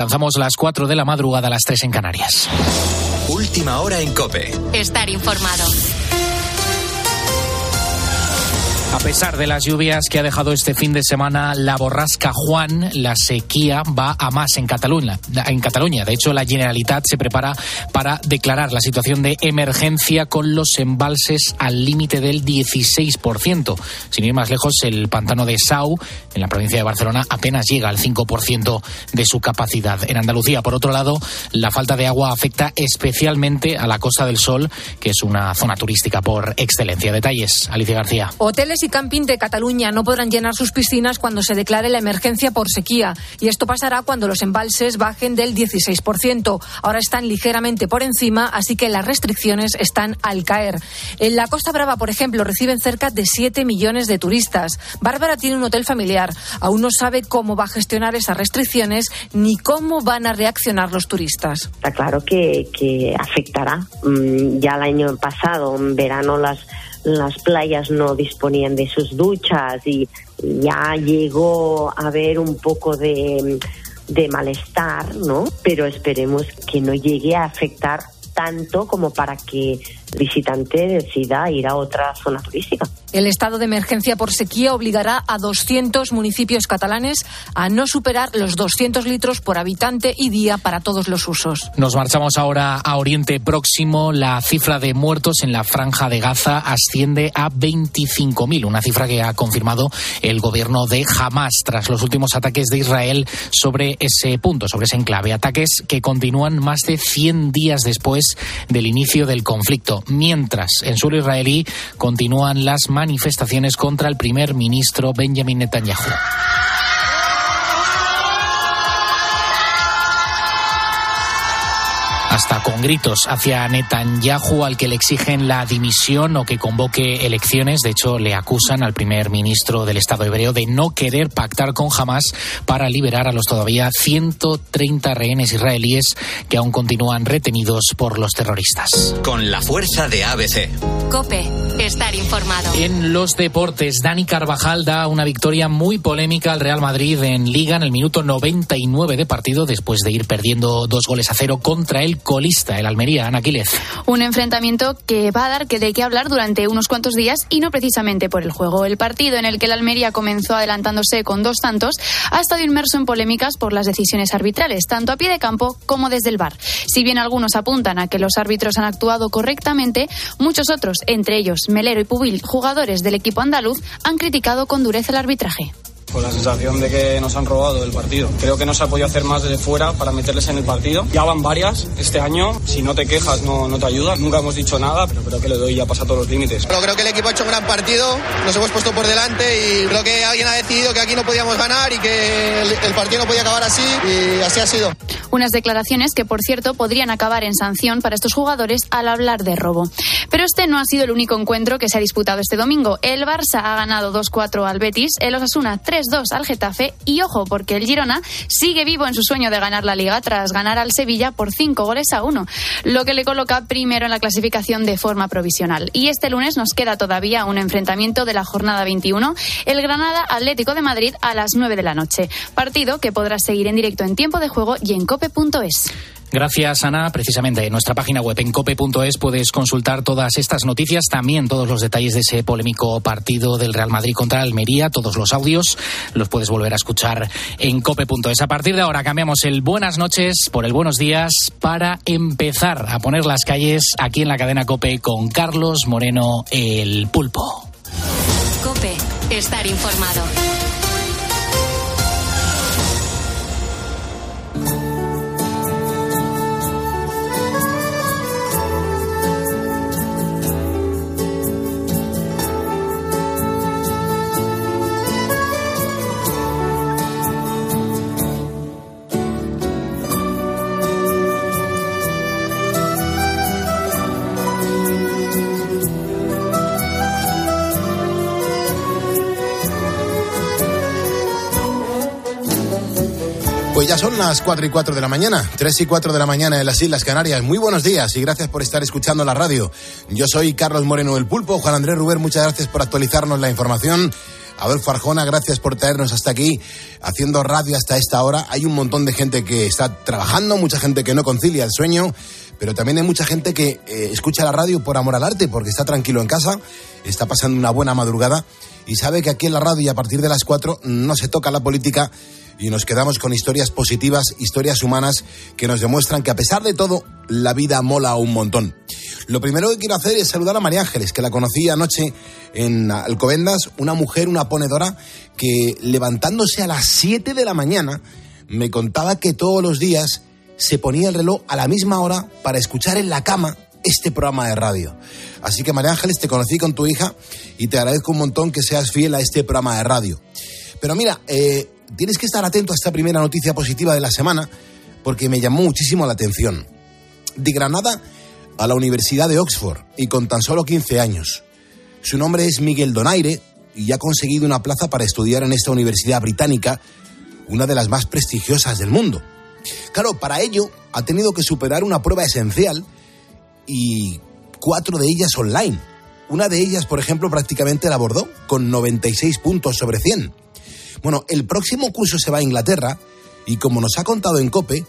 Lanzamos las 4 de la madrugada a las 3 en Canarias. Última hora en Cope. Estar informado. A pesar de las lluvias que ha dejado este fin de semana la borrasca Juan, la sequía va a más en Cataluña. En Cataluña, de hecho, la Generalitat se prepara para declarar la situación de emergencia con los embalses al límite del 16%. Sin ir más lejos, el pantano de Sau, en la provincia de Barcelona, apenas llega al 5% de su capacidad. En Andalucía, por otro lado, la falta de agua afecta especialmente a la Costa del Sol, que es una zona turística por excelencia. Detalles, Alicia García. Hoteles y camping de Cataluña no podrán llenar sus piscinas cuando se declare la emergencia por sequía. Y esto pasará cuando los embalses bajen del 16%. Ahora están ligeramente por encima, así que las restricciones están al caer. En la Costa Brava, por ejemplo, reciben cerca de 7 millones de turistas. Bárbara tiene un hotel familiar. Aún no sabe cómo va a gestionar esas restricciones ni cómo van a reaccionar los turistas. Está claro que, que afectará. Mm, ya el año pasado, en verano, las las playas no disponían de sus duchas y ya llegó a haber un poco de, de malestar, ¿no? Pero esperemos que no llegue a afectar tanto como para que visitante decida ir a otra zona turística. El estado de emergencia por sequía obligará a 200 municipios catalanes a no superar los 200 litros por habitante y día para todos los usos. Nos marchamos ahora a Oriente Próximo. La cifra de muertos en la franja de Gaza asciende a 25.000, una cifra que ha confirmado el gobierno de Hamas tras los últimos ataques de Israel sobre ese punto, sobre ese enclave. Ataques que continúan más de 100 días después del inicio del conflicto. Mientras, en suelo israelí continúan las manifestaciones contra el primer ministro Benjamin Netanyahu. Hasta con gritos hacia Netanyahu, al que le exigen la dimisión o que convoque elecciones. De hecho, le acusan al primer ministro del Estado hebreo de no querer pactar con Hamas para liberar a los todavía 130 rehenes israelíes que aún continúan retenidos por los terroristas. Con la fuerza de ABC. Cope, estar informado. En los deportes, Dani Carvajal da una victoria muy polémica al Real Madrid en Liga en el minuto 99 de partido después de ir perdiendo dos goles a cero contra el colista, el Almería, Ana Un enfrentamiento que va a dar que de qué hablar durante unos cuantos días y no precisamente por el juego. El partido en el que el Almería comenzó adelantándose con dos tantos ha estado inmerso en polémicas por las decisiones arbitrales, tanto a pie de campo como desde el bar. Si bien algunos apuntan a que los árbitros han actuado correctamente, muchos otros, entre ellos Melero y Pubil, jugadores del equipo andaluz, han criticado con dureza el arbitraje con la sensación de que nos han robado el partido. Creo que no se ha podido hacer más desde fuera para meterles en el partido. Ya van varias este año, si no te quejas no, no te ayuda. Nunca hemos dicho nada, pero creo que le doy ya pasa todos los límites. Pero creo que el equipo ha hecho un gran partido, nos hemos puesto por delante y creo que alguien ha decidido que aquí no podíamos ganar y que el, el partido no podía acabar así y así ha sido. Unas declaraciones que, por cierto, podrían acabar en sanción para estos jugadores al hablar de robo. Pero este no ha sido el único encuentro que se ha disputado este domingo. El Barça ha ganado 2-4 al Betis, el Osasuna 3 2 al Getafe y ojo porque el Girona sigue vivo en su sueño de ganar la liga tras ganar al Sevilla por 5 goles a 1, lo que le coloca primero en la clasificación de forma provisional. Y este lunes nos queda todavía un enfrentamiento de la jornada 21, el Granada Atlético de Madrid a las 9 de la noche, partido que podrás seguir en directo en tiempo de juego y en cope.es. Gracias, Ana. Precisamente en nuestra página web en cope.es puedes consultar todas estas noticias, también todos los detalles de ese polémico partido del Real Madrid contra Almería, todos los audios los puedes volver a escuchar en cope.es. A partir de ahora cambiamos el buenas noches por el buenos días para empezar a poner las calles aquí en la cadena Cope con Carlos Moreno el Pulpo. Cope, estar informado. Las 4 y 4 de la mañana, 3 y 4 de la mañana en las Islas Canarias. Muy buenos días y gracias por estar escuchando la radio. Yo soy Carlos Moreno el Pulpo. Juan Andrés Ruber, muchas gracias por actualizarnos la información. Adolfo Arjona, gracias por traernos hasta aquí, haciendo radio hasta esta hora. Hay un montón de gente que está trabajando, mucha gente que no concilia el sueño, pero también hay mucha gente que eh, escucha la radio por amor al arte, porque está tranquilo en casa, está pasando una buena madrugada y sabe que aquí en la radio y a partir de las 4 no se toca la política y nos quedamos con historias positivas, historias humanas que nos demuestran que a pesar de todo, la vida mola un montón. Lo primero que quiero hacer es saludar a María Ángeles, que la conocí anoche en Alcobendas, una mujer, una ponedora, que levantándose a las 7 de la mañana me contaba que todos los días se ponía el reloj a la misma hora para escuchar en la cama este programa de radio. Así que María Ángeles, te conocí con tu hija y te agradezco un montón que seas fiel a este programa de radio. Pero mira, eh, tienes que estar atento a esta primera noticia positiva de la semana porque me llamó muchísimo la atención. De Granada a la Universidad de Oxford y con tan solo 15 años. Su nombre es Miguel Donaire y ha conseguido una plaza para estudiar en esta universidad británica, una de las más prestigiosas del mundo. Claro, para ello ha tenido que superar una prueba esencial y cuatro de ellas online. Una de ellas, por ejemplo, prácticamente la abordó con 96 puntos sobre 100. Bueno, el próximo curso se va a Inglaterra y como nos ha contado en COPE,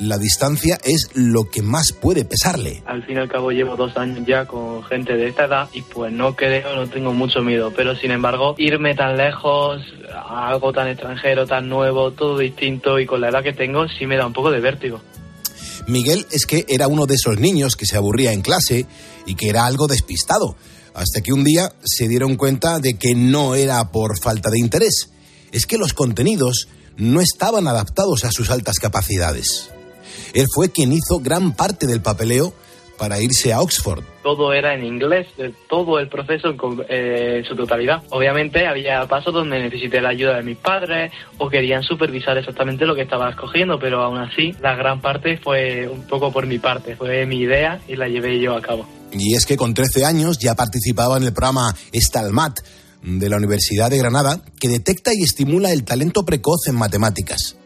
la distancia es lo que más puede pesarle. Al fin y al cabo llevo dos años ya con gente de esta edad y pues no creo, no tengo mucho miedo, pero sin embargo irme tan lejos, a algo tan extranjero, tan nuevo, todo distinto y con la edad que tengo sí me da un poco de vértigo. Miguel es que era uno de esos niños que se aburría en clase y que era algo despistado, hasta que un día se dieron cuenta de que no era por falta de interés, es que los contenidos no estaban adaptados a sus altas capacidades. Él fue quien hizo gran parte del papeleo para irse a Oxford. Todo era en inglés, todo el proceso eh, en su totalidad. Obviamente había pasos donde necesité la ayuda de mis padres o querían supervisar exactamente lo que estaba escogiendo, pero aún así la gran parte fue un poco por mi parte, fue mi idea y la llevé yo a cabo. Y es que con 13 años ya participaba en el programa Stalmat de la Universidad de Granada, que detecta y estimula el talento precoz en matemáticas.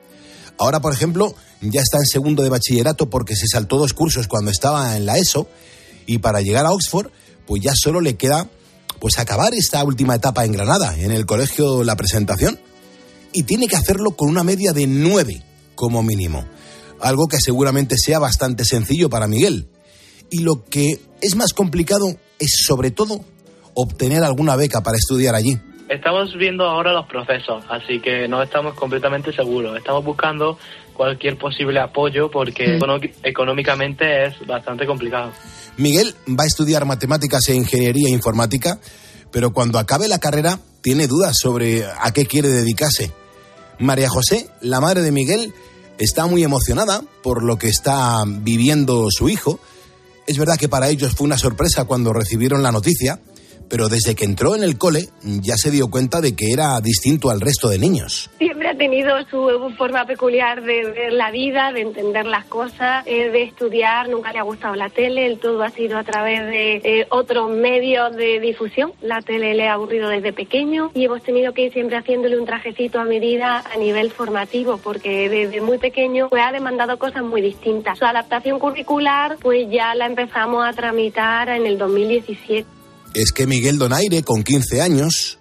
Ahora, por ejemplo, ya está en segundo de bachillerato porque se saltó dos cursos cuando estaba en la ESO y para llegar a Oxford, pues ya solo le queda pues acabar esta última etapa en Granada, en el colegio La Presentación, y tiene que hacerlo con una media de nueve como mínimo, algo que seguramente sea bastante sencillo para Miguel. Y lo que es más complicado es sobre todo obtener alguna beca para estudiar allí. Estamos viendo ahora los procesos, así que no estamos completamente seguros. Estamos buscando cualquier posible apoyo porque mm. económicamente es bastante complicado. Miguel va a estudiar matemáticas e ingeniería informática, pero cuando acabe la carrera tiene dudas sobre a qué quiere dedicarse. María José, la madre de Miguel, está muy emocionada por lo que está viviendo su hijo. Es verdad que para ellos fue una sorpresa cuando recibieron la noticia pero desde que entró en el cole ya se dio cuenta de que era distinto al resto de niños. Siempre ha tenido su forma peculiar de ver la vida, de entender las cosas, eh, de estudiar, nunca le ha gustado la tele, el todo ha sido a través de eh, otros medios de difusión. La tele le ha aburrido desde pequeño y hemos tenido que ir siempre haciéndole un trajecito a medida a nivel formativo, porque desde muy pequeño pues, ha demandado cosas muy distintas. Su adaptación curricular pues ya la empezamos a tramitar en el 2017 es que Miguel Donaire, con 15 años,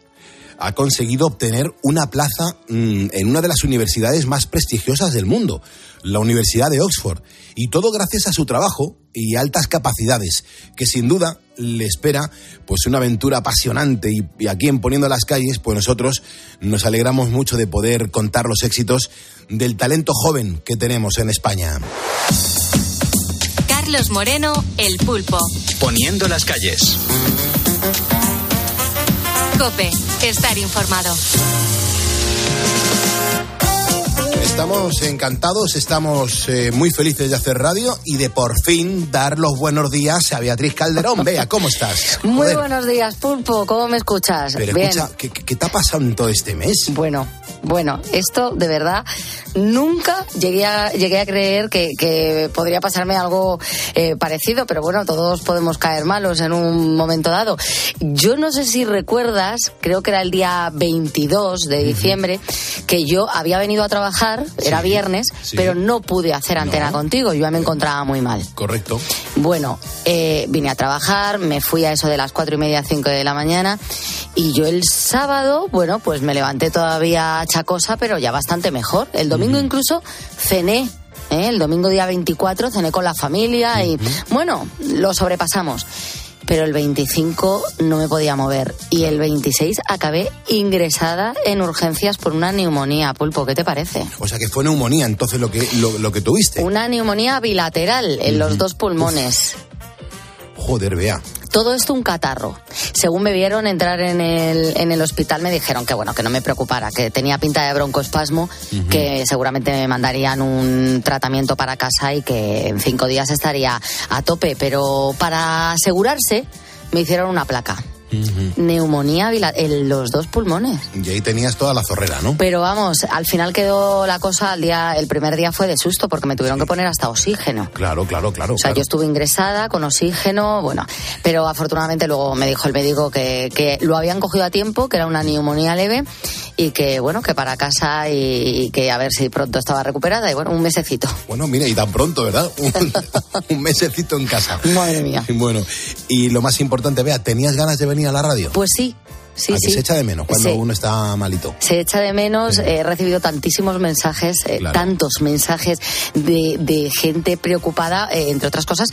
ha conseguido obtener una plaza mm, en una de las universidades más prestigiosas del mundo, la Universidad de Oxford. Y todo gracias a su trabajo y altas capacidades, que sin duda le espera pues una aventura apasionante. Y, y aquí en Poniendo las Calles, pues nosotros nos alegramos mucho de poder contar los éxitos del talento joven que tenemos en España. Carlos Moreno, El Pulpo. Poniendo las calles. Cope, estar informado. Estamos encantados, estamos eh, muy felices de hacer radio y de por fin dar los buenos días a Beatriz Calderón. Vea, ¿cómo estás? Muy buenos días, Pulpo. ¿Cómo me escuchas? Pero escucha, ¿qué, ¿qué, te ha pasado en todo este mes? Bueno, bueno, esto de verdad nunca llegué a, llegué a creer que, podría pasarme algo eh, parecido, pero bueno, todos podemos caer malos en un momento dado. Yo no sé si recuerdas, creo que era el día 22 de diciembre, que yo había venido a trabajar, era viernes, pero no pude hacer antena contigo, yo ya me encontraba muy mal. Correcto. Bueno, eh, vine a trabajar, me fui a eso de las cuatro y media, cinco de la mañana y yo el sábado, bueno, pues me levanté todavía chacosa, pero ya bastante mejor. El domingo incluso cené. ¿eh? El domingo día 24 cené con la familia y bueno, lo sobrepasamos pero el 25 no me podía mover y el 26 acabé ingresada en urgencias por una neumonía. Pulpo, ¿qué te parece? O sea que fue neumonía entonces lo que, lo, lo que tuviste. Una neumonía bilateral en los dos pulmones. Joder, vea. Todo esto un catarro. Según me vieron entrar en el, en el hospital, me dijeron que bueno, que no me preocupara, que tenía pinta de broncoespasmo, que seguramente me mandarían un tratamiento para casa y que en cinco días estaría a tope. Pero para asegurarse, me hicieron una placa. Neumonía en los dos pulmones. Y ahí tenías toda la zorrera, ¿no? Pero vamos, al final quedó la cosa al día, el primer día fue de susto porque me tuvieron que poner hasta oxígeno. Claro, claro, claro. O sea, claro. yo estuve ingresada con oxígeno, bueno, pero afortunadamente luego me dijo el médico que, que lo habían cogido a tiempo, que era una neumonía leve y que, bueno, que para casa y, y que a ver si pronto estaba recuperada y bueno, un mesecito. Bueno, mira, y tan pronto, ¿verdad? Un, un mesecito en casa. Madre mía. Bueno, y lo más importante, vea, ¿tenías ganas de venir la radio? Pues sí, sí, ¿A que sí. se echa de menos cuando Sí. uno está malito? Se echa de menos, eh, he recibido tantísimos mensajes, eh, Claro. tantos mensajes de, de gente preocupada, eh, entre otras cosas,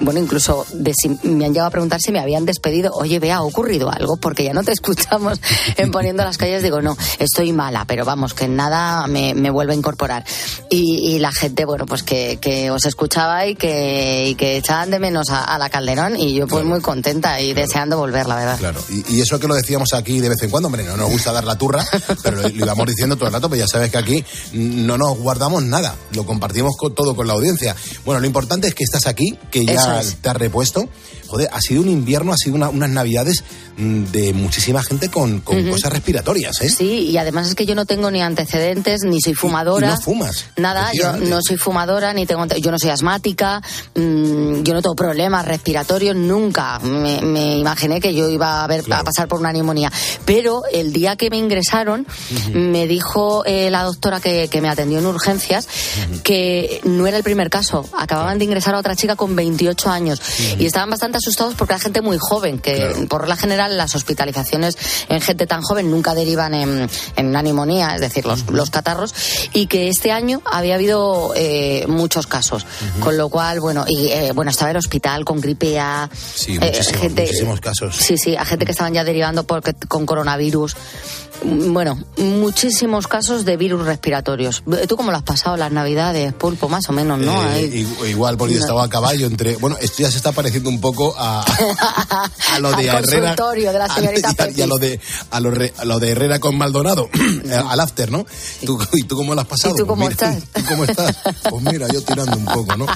bueno, incluso de si, me han llegado a preguntar si me habían despedido. Oye, vea, ¿ha ocurrido algo? Porque ya no te escuchamos en Poniendo las calles. Digo, no, estoy mala, pero vamos, que nada me, me vuelve a incorporar. Y, y la gente, bueno, pues que, que os escuchaba y que, y que echaban de menos a, a la Calderón y yo pues muy contenta y deseando volver, la verdad. Claro, y, y eso que lo decíamos aquí de vez en cuando, hombre, no nos gusta dar la turra, pero lo, lo íbamos diciendo todo el rato, pues ya sabes que aquí no nos guardamos nada, lo compartimos con, todo con la audiencia. Bueno, lo importante es que estás aquí, que ya es. te has repuesto. Joder, ha sido un invierno, ha sido una- unas navidades mm, de muchísima gente con, cosas respiratorias, ¿eh? Sí, y además es que yo no tengo ni antecedentes, ni soy fumadora. Y no fumas. Nada, yo no soy fumadora, ni tengo, yo no soy asmática, mm, yo no tengo problemas respiratorios, nunca. Me, me imaginé que yo iba a, ver, a pasar por una neumonía. Pero el día que me ingresaron, me dijo eh, la doctora que, que me atendió en urgencias que no era el primer caso. Acababan de ingresar a otra chica con 28 años y estaban bastante asustados porque era gente muy joven, que por regla general las hospitalizaciones en gente tan joven nunca derivan en, en una neumonía, es decir, los, los catarros, y que este año había habido eh, muchos casos. Con lo cual, bueno, y eh, bueno, estaba el hospital con gripe A. Sí, eh, muchísimos, gente- muchísimos casos. Sí, sí, a gente que estaban ya derivando porque, con coronavirus. Bueno, muchísimos casos de virus respiratorios. ¿Tú cómo lo has pasado las navidades, Pulpo? Más o menos, ¿no? Eh, igual, porque No. estaba a caballo entre. Bueno, esto ya se está pareciendo un poco a, a lo de Al Herrera. consultorio de la señorita a- y a, lo de a lo, re- a lo de Herrera con Maldonado, eh, al after, ¿no? ¿Tú, ¿Y tú cómo lo has pasado? ¿Y tú cómo Pues mira, estás? ¿tú cómo estás? Pues mira, yo tirando un poco, ¿no?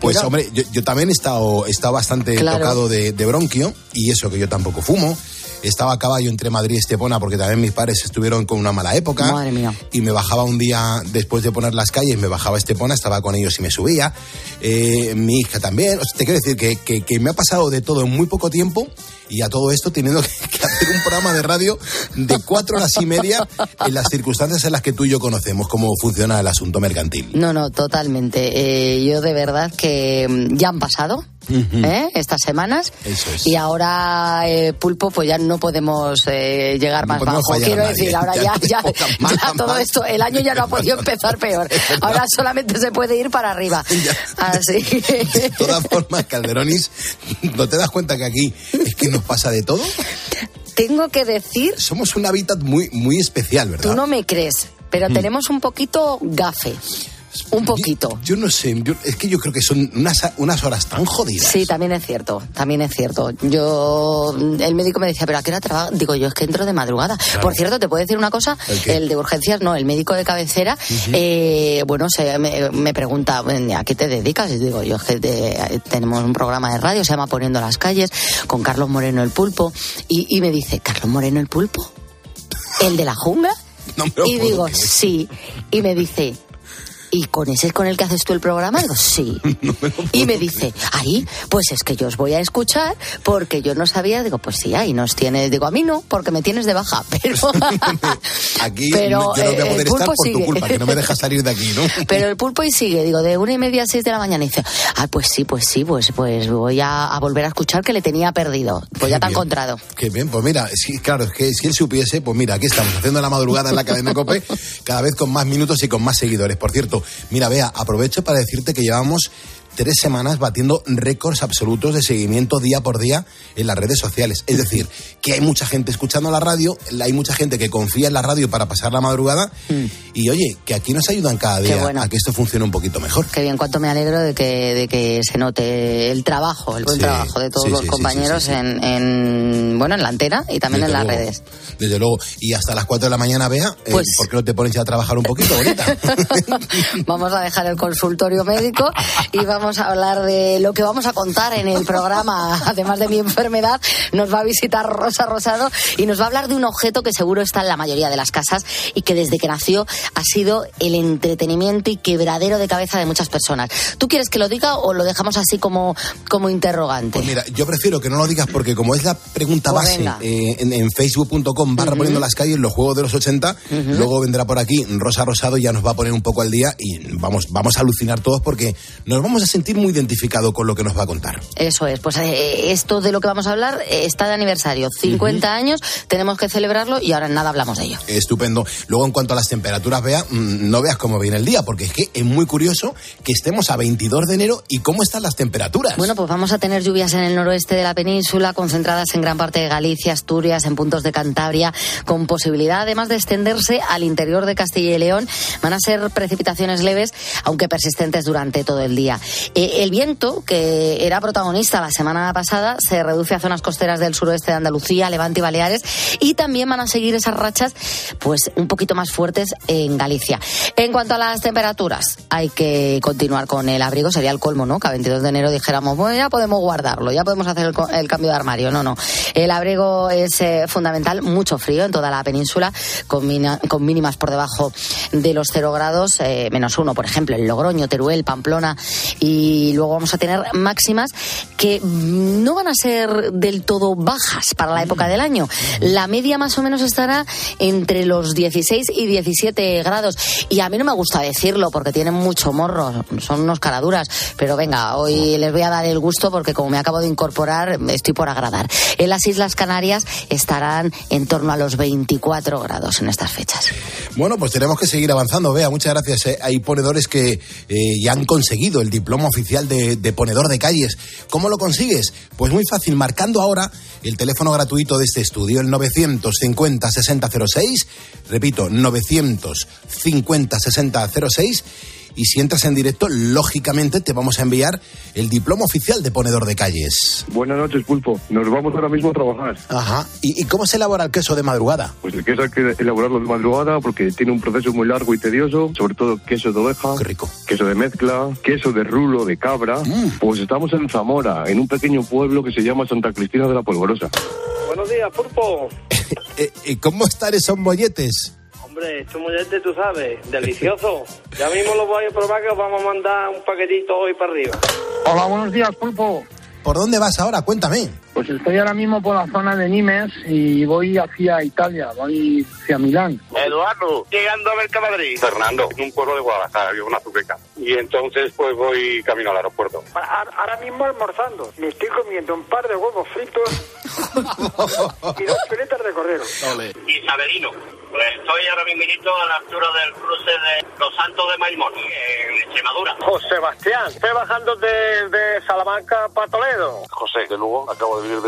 pues Pero- hombre, yo, yo también he estado, he estado bastante Claro. tocado de, de bronquio, y eso que yo tampoco fumo. Estaba a caballo entre Madrid y Estepona porque también mis padres estuvieron con una mala época. Madre mía. Y me bajaba un día después de poner las calles, me bajaba a Estepona, estaba con ellos y me subía. Eh, mi hija también. O sea, te quiero decir que, que- que me ha pasado de todo en muy poco tiempo y a todo esto teniendo que, que hacer un programa de radio de cuatro horas y media en las circunstancias en las que tú y yo conocemos cómo funciona el asunto mercantil. No, no, totalmente. Eh, yo de verdad que mm, ya han pasado. ¿eh? estas semanas Eso es. y ahora eh, pulpo pues ya no podemos eh, llegar No más bajo quiero decir ahora Ya ya, ya, ya más a todo más. esto el año ya no ha podido empezar peor ahora solamente se puede ir para arriba así De todas formas, Calderonis, ¿no te das cuenta que aquí es que nos pasa de todo? tengo que decir Somos un hábitat muy, muy especial, ¿verdad? tú no me crees pero Mm. tenemos un poquito gafe un poquito Yo no sé, yo- es que yo creo que son unas, unas horas tan jodidas. Sí, también es cierto, también es cierto. Yo, el médico me decía, pero ¿a qué hora trabajas? Digo, yo es que entro de madrugada. Claro. Por cierto, te puedo decir una cosa, ¿El de urgencias, no, el médico de cabecera, eh, bueno, se, me, me pregunta, "Bueno, ¿a qué te dedicas? Y digo, yo es que te- tenemos un programa de radio, se llama Poniendo las calles, con Carlos Moreno el Pulpo, y, y me dice, ¿Carlos Moreno el Pulpo? ¿El de la jungla? No y digo, creer. sí. Y me dice, ¿y con ese es con el que haces tú el programa? Digo, sí. y me dice, ahí, pues es que yo os voy a escuchar porque yo no sabía. Digo, pues sí, ahí nos tienes. Digo, a mí no, porque me tienes de baja. Pero Aquí Pero, yo no voy a poder estar por tu sigue. culpa, que no me dejas salir de aquí, ¿no? Pero el pulpo y sigue, digo, de una y media a seis de la mañana. Y dice, ah, pues sí, pues sí, pues, pues voy a, a volver a escuchar que le tenía perdido. Pues ya te ha bien. encontrado. Qué bien, pues mira, sí, claro, es que si él supiese, pues mira, aquí estamos haciendo la madrugada en la cadena Cope, cada vez con más minutos y con más seguidores. Por cierto, mira, vea, aprovecho para decirte que llevamos tres semanas batiendo récords absolutos de seguimiento día por día en las redes sociales. Es decir, que hay mucha gente escuchando la radio, hay mucha gente que confía en la radio para pasar la madrugada y oye, que aquí nos ayudan cada Mm. Día bueno. a que esto funcione un poquito mejor. Qué bien, cuánto me alegro de que, de que se note el trabajo, el buen Sí, trabajo de todos sí, los sí, compañeros. En, en, bueno, en la antena y también Desde en las redes. Desde luego. Y hasta las 4 de la mañana, vea, eh, Pues- ¿por qué no te pones ya a trabajar un poquito, bonita? vamos a dejar el consultorio médico y vamos a hablar de lo que vamos a contar en el programa. Además de mi enfermedad, nos va a visitar Rosa Rosado y nos va a hablar de un objeto que seguro está en la mayoría de las casas y que desde que nació ha sido el entretenimiento y quebradero de cabeza de muchas personas. ¿Tú quieres que lo diga o lo dejamos así como, como interrogante? Pues mira, yo prefiero que no lo digas porque como es la pregunta Pues base eh, en, en facebook.com barra poniendo las calles, los juegos de los 80, luego vendrá por aquí Rosa Rosado y ya nos va a poner un poco al día y vamos, vamos a alucinar todos porque nos vamos a sentir muy identificados con lo que nos va a contar. Eso es, pues eh, esto de lo que vamos a hablar eh, está de aniversario. 50 años, tenemos que celebrarlo y ahora en nada hablamos de ello. Estupendo. Luego, en cuanto a las temperaturas, vea, mm, no veas cómo viene el día, porque es que es muy curioso que estemos a 22 de enero y cómo están las temperaturas. Bueno, pues vamos a tener lluvias en el noroeste de la península, concentradas en gran parte de Galicia, Asturias, en puntos de Cantabria, con posibilidad además de extenderse al interior de Castilla y León. Van a ser precipitaciones leves, aunque persistentes durante todo el día. Eh, el viento, que era protagonista la semana pasada, se reduce a zonas costeras del suroeste de Andalucía, Levante y Baleares, y también van a seguir esas rachas, pues un poquito más fuertes en Galicia. En cuanto a las temperaturas, hay que continuar con el abrigo, sería el colmo, ¿no? Que a 22 de enero dijéramos, bueno, ya podemos guardarlo, ya podemos hacer el, el cambio de armario. No, no. El abrigo es eh, fundamental, mucho frío en toda la península, con, mina- con mínimas por debajo de los 0 grados, eh, menos uno, por ejemplo, en Logroño, Teruel, Pamplona, y luego vamos a tener máximas que no van a ser del todo bajas para la época del año. La media más o menos estará entre los 16 y 17 grados. Y a mí no me gusta decirlo porque tienen mucho morro, son unos caraduras. Pero venga, hoy les voy a dar el gusto porque como me acabo de incorporar, estoy por agradar. En las Islas Canarias estarán en torno a los 24 grados en estas fechas. Bueno, pues tenemos que seguir avanzando. Vea, muchas gracias. eh. Hay ponedores que eh, ya han conseguido el diploma oficial de, de ponedor de calles. ¿Cómo lo consigues? Pues muy fácil, marcando ahora el teléfono gratuito de este estudio, el 950-6006. Repito, 950-6006. Y si entras en directo, lógicamente te vamos a enviar el diploma oficial de ponedor de calles. Buenas noches, Pulpo. Nos vamos ahora mismo a trabajar. Ajá. ¿Y, y cómo se elabora el queso de madrugada? Pues el queso hay que elaborarlo de madrugada porque tiene un proceso muy largo y tedioso, sobre todo queso de oveja, queso de mezcla, queso de rulo, de cabra. Pues estamos en Zamora, en un pequeño pueblo que se llama Santa Cristina de la Polvorosa. Buenos días, Pulpo. Eh, eh, ¿Cómo están esos molletes? Hombre, esto mollete, tú sabes, delicioso. Ya mismo lo voy a probar que os vamos a mandar un paquetito hoy para arriba. Hola, buenos días, Pulpo. ¿Por dónde vas ahora? Cuéntame. Pues estoy ahora mismo por la zona de Nimes y voy hacia Italia, voy hacia Milán. Eduardo, llegando a Mercamadrid. Fernando, en un pueblo de Guadalajara, yo una azuqueca. Y entonces pues voy camino al aeropuerto. Ahora mismo almorzando. Me estoy comiendo un par de huevos fritos y dos piletas de cordero. Isabelino, pues estoy ahora mismo a la altura del cruce de Los Santos de Maimón, en Extremadura. José Sebastián, estoy bajando de, de Salamanca para Toledo. José, de Lugo, acabo de venir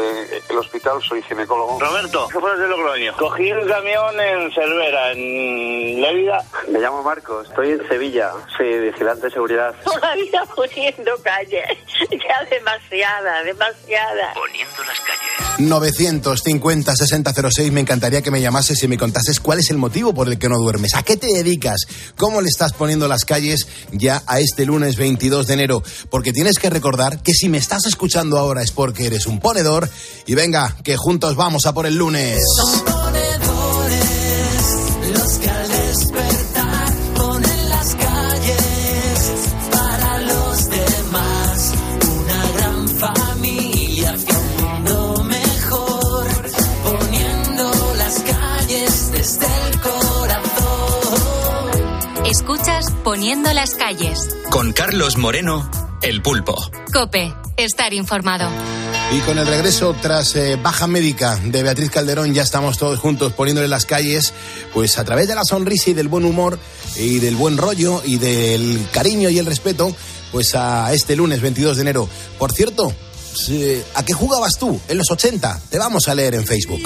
del hospital, soy ginecólogo. Roberto, ¿qué fue de Logroño? Cogí un camión en Cervera, en Lérida. Me llamo Marcos, estoy en Sevilla, soy vigilante de seguridad. Todavía poniendo calle. Ya demasiada, demasiada. Poniendo las calles. 950 6006 me encantaría que me llamases y me contases cuál es el motivo por el que no duermes, a qué te dedicas, cómo le estás poniendo las calles ya a este lunes 22 de enero, porque tienes que recordar que si me estás escuchando ahora es porque eres un ponedor. Y venga, que juntos vamos a por el lunes. Poniendo las calles. Con Carlos Moreno, El Pulpo. Cope, estar informado. Y con el regreso tras eh, baja médica de Beatriz Calderón ya estamos todos juntos poniéndole las calles, pues a través de la sonrisa y del buen humor y del buen rollo y del cariño y el respeto, pues a este lunes 22 de enero. Por cierto, ¿a qué jugabas tú en los 80? Te vamos a leer en Facebook.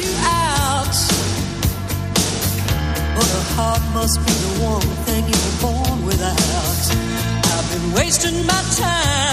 Wasting my time.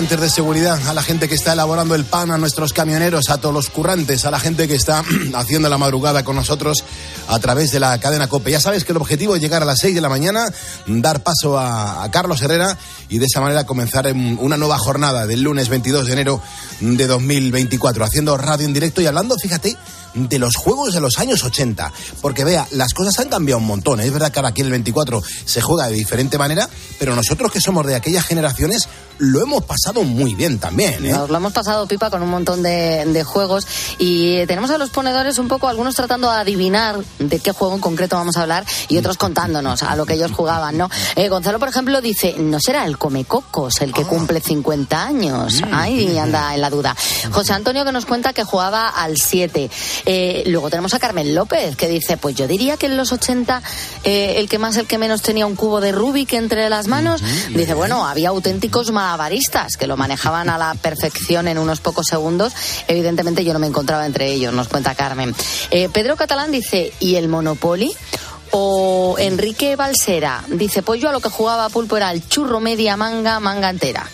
De seguridad, a la gente que está elaborando el pan, a nuestros camioneros, a todos los currantes, a la gente que está haciendo la madrugada con nosotros a través de la cadena COPE. Ya sabes que el objetivo es llegar a las 6 de la mañana, dar paso a, Carlos Herrera y de esa manera comenzar en una nueva jornada del lunes 22 de enero de 2024, haciendo radio en directo y hablando, fíjate, de los juegos de los años 80. Porque vea, las cosas han cambiado un montón. Es verdad que ahora aquí el 24 se juega de diferente manera, pero nosotros que somos de aquellas generaciones lo hemos pasado muy bien también. ¿eh? Nos lo hemos pasado pipa con un montón de, de juegos y tenemos a los ponedores un poco, algunos tratando de adivinar de qué juego en concreto vamos a hablar y otros contándonos a lo que ellos jugaban, ¿no? Eh, Gonzalo, por ejemplo, dice, ¿no será el Comecocos el que cumple 50 años? Ahí anda en la duda. José Antonio que nos cuenta que jugaba al 7. Eh, luego tenemos a Carmen López que dice, pues yo diría que en los 80 eh, el que más, el que menos tenía un cubo de Rubik entre las manos. Dice, bueno, había auténticos malabaristas que lo manejaban a la perfección en unos pocos segundos. Evidentemente yo no me encontraba entre ellos, nos cuenta Carmen. Eh, Pedro Catalán dice, ¿y el Monopoly? O Enrique Balsera dice, pues yo a lo que jugaba pulpo era el churro media manga, manga entera.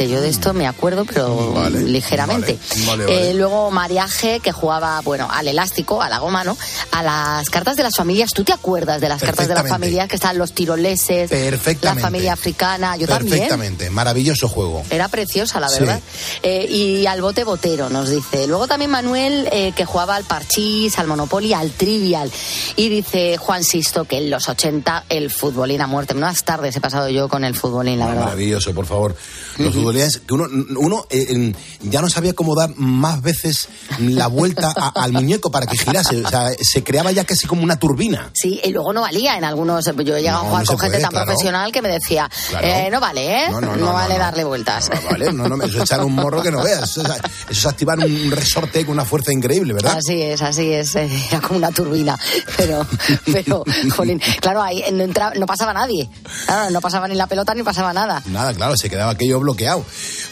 Que yo de esto me acuerdo, pero ligeramente. vale, vale. Eh, luego Mariaje, que jugaba, bueno, al elástico, a la goma, ¿no? A las cartas de las familias. ¿Tú te acuerdas de las cartas de las Perfectamente. familias que están los tiroleses? La Perfectamente. familia africana. Yo también. Perfectamente, maravilloso juego. Era preciosa, la Sí. verdad. Eh, y al bote botero, nos dice. Luego también Manuel, eh, que jugaba al parchís, al Monopoly, al Trivial. Y dice Juan Sisto que en los 80 el futbolín a muerte. Unas tardes he pasado yo con el futbolín, la verdad. Maravilloso, por favor. Los futbolistas, que uno, uno eh, ya no sabía cómo dar más veces la vuelta a- al muñeco para que girase. O sea, se creaba ya casi como una turbina. Sí, y luego no valía en algunos. Yo he llegado No, a jugar no con gente puede, tan claro. profesional que me decía, Claro. eh, no vale, ¿eh? No, no, no, vale no, no. darle vueltas. ¿Vale? No, no, eso es echar un morro que no veas. Eso es, eso es activar un resorte con una fuerza increíble, ¿verdad? Así es, así es. eh, Era como una turbina. Pero, pero, jolín, claro, ahí no, entraba- no pasaba nadie. Claro, no pasaba ni la pelota ni pasaba nada. Nada, claro, se quedaba aquello bloqueado.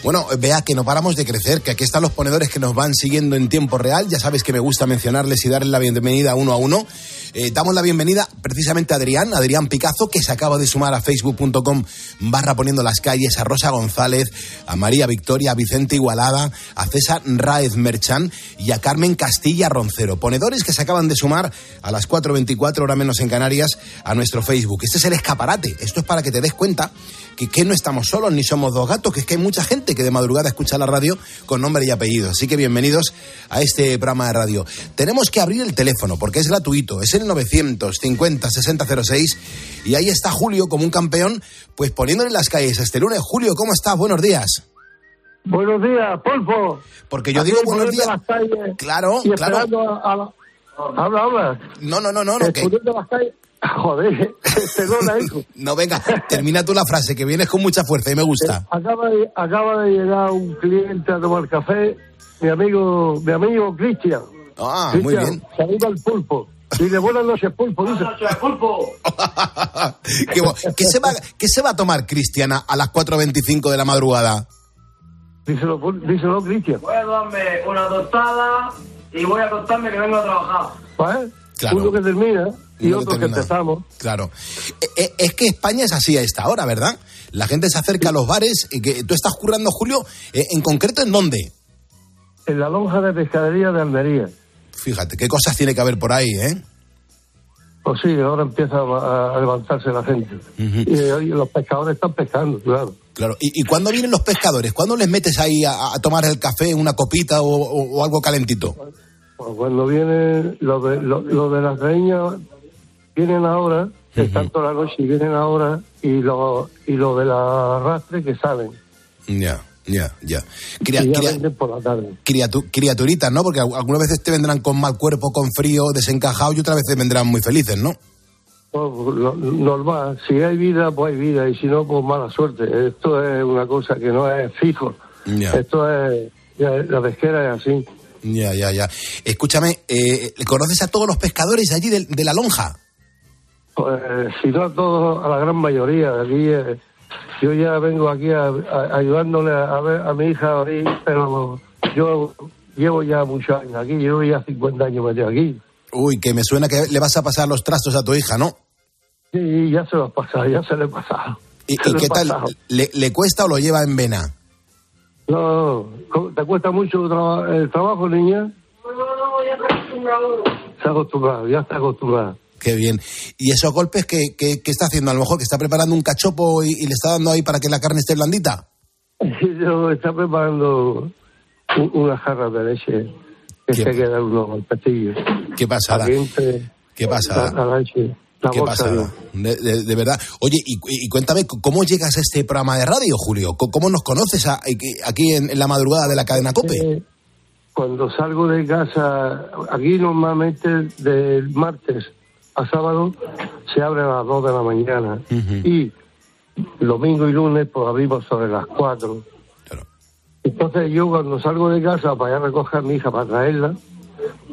Bueno, vea que no paramos de crecer, que aquí están los ponedores que nos van siguiendo en tiempo real. Ya sabes que me gusta mencionarles y darles la bienvenida uno a uno. Eh, damos la bienvenida precisamente a Adrián, Adrián Picazo, que se acaba de sumar a facebook.com barra poniendo las calles, a Rosa González, a María Victoria, a Vicente Igualada, a César Raez Merchan y a Carmen Castilla Roncero. Ponedores que se acaban de sumar a las 4.24 hora menos en Canarias a nuestro Facebook. Este es el escaparate. Esto es para que te des cuenta que, que no estamos solos ni somos dos gatos, que es que mucha gente que de madrugada escucha la radio con nombre y apellido. Así que bienvenidos a este programa de radio. Tenemos que abrir el teléfono porque es gratuito, es el 950-6006 y ahí está Julio como un campeón, pues poniéndole las calles este lunes. Julio, ¿cómo estás? Buenos días. Buenos días, Polfo. Porque yo digo buenos días. calles Claro, y claro. a, a la- Habla, habla. No, no, no, no, no, Eh, que- las calles- Joder, perdona, hijo. No, venga, termina tú la frase, que vienes con mucha fuerza y me gusta. Acaba de, acaba de llegar un cliente a tomar café, mi amigo, mi amigo Cristian. Ah, muy bien. Saluda al pulpo. Dile buenas noches, pulpo. Buenas noches, pulpo. ¿Qué, se va, ¿Qué se va a tomar, Cristiana, a las 4.25 de la madrugada? Díselo, díselo, Cristian. Voy a darme una tostada y voy a acostarme que vengo a trabajar. ¿Vale? Claro. Uno que termina y Uno otro que, termina. empezamos. Claro. Eh, eh, Es que España es así a esta hora, ¿verdad? La gente se acerca a los bares. Y que, ¿Tú estás currando, Julio? Eh, ¿En concreto en dónde? En la lonja de pescadería de Almería. Fíjate, qué cosas tiene que haber por ahí, ¿eh? Pues sí, ahora empieza a, a levantarse la gente. y, eh, los pescadores están pescando, claro. Claro. ¿Y, y cuándo vienen los pescadores? ¿Cuándo les metes ahí a, a tomar el café, una copita o, o- o algo calentito? Pues cuando viene lo de, lo, lo de las reñas, vienen ahora, que están toda la noche y vienen ahora, y lo, y lo de la arrastre que salen. Ya, ya, ya. Cria- ya por la tarde. criatu- criaturitas, ¿no? Porque al- algunas veces te vendrán con mal cuerpo, con frío, desencajado y otras veces vendrán muy felices, ¿no? Pues, lo- normal, si hay vida, pues hay vida, y si no, pues mala suerte. Esto es una cosa que no es fijo. Ya. Esto es, la pesquera es así. Ya, ya, ya. Escúchame, eh, ¿conoces a todos los pescadores allí de, de la lonja? Pues si no a todos, a la gran mayoría. Aquí, eh, yo ya vengo aquí a, a- ayudándole a, ver a mi hija ahí, pero yo llevo ya muchos años aquí, llevo ya 50 años metido aquí. Uy, que me suena que le vas a pasar los trastos a tu hija, ¿no? Sí, ya se lo ha pasado, ya se le ha pasado. ¿Y, y qué tal? ¿Le, le cuesta o lo lleva en vena? No, no, ¿te cuesta mucho traba- el trabajo, niña? No, no, ya está acostumbrado. Está acostumbrado, ya está acostumbrado. Qué bien. ¿Y esos golpes que, que- que está haciendo? A lo mejor que está preparando un cachopo y, y le está dando ahí para que la carne esté blandita. Yo está preparando una jarra de leche que se queda uno al pestillo. Qué entre Qué pasada. La, Qué pasada. De, de- de verdad. Oye, y, y cuéntame, ¿cómo llegas a este programa de radio, Julio? ¿Cómo, cómo nos conoces a- aquí en, en la madrugada de la cadena COPE? Eh, Cuando salgo de casa, aquí normalmente del martes a sábado se abre a las 2 de la mañana y domingo y lunes pues abrimos sobre las 4. Entonces yo cuando salgo de casa para ir a recoger a mi hija para traerla,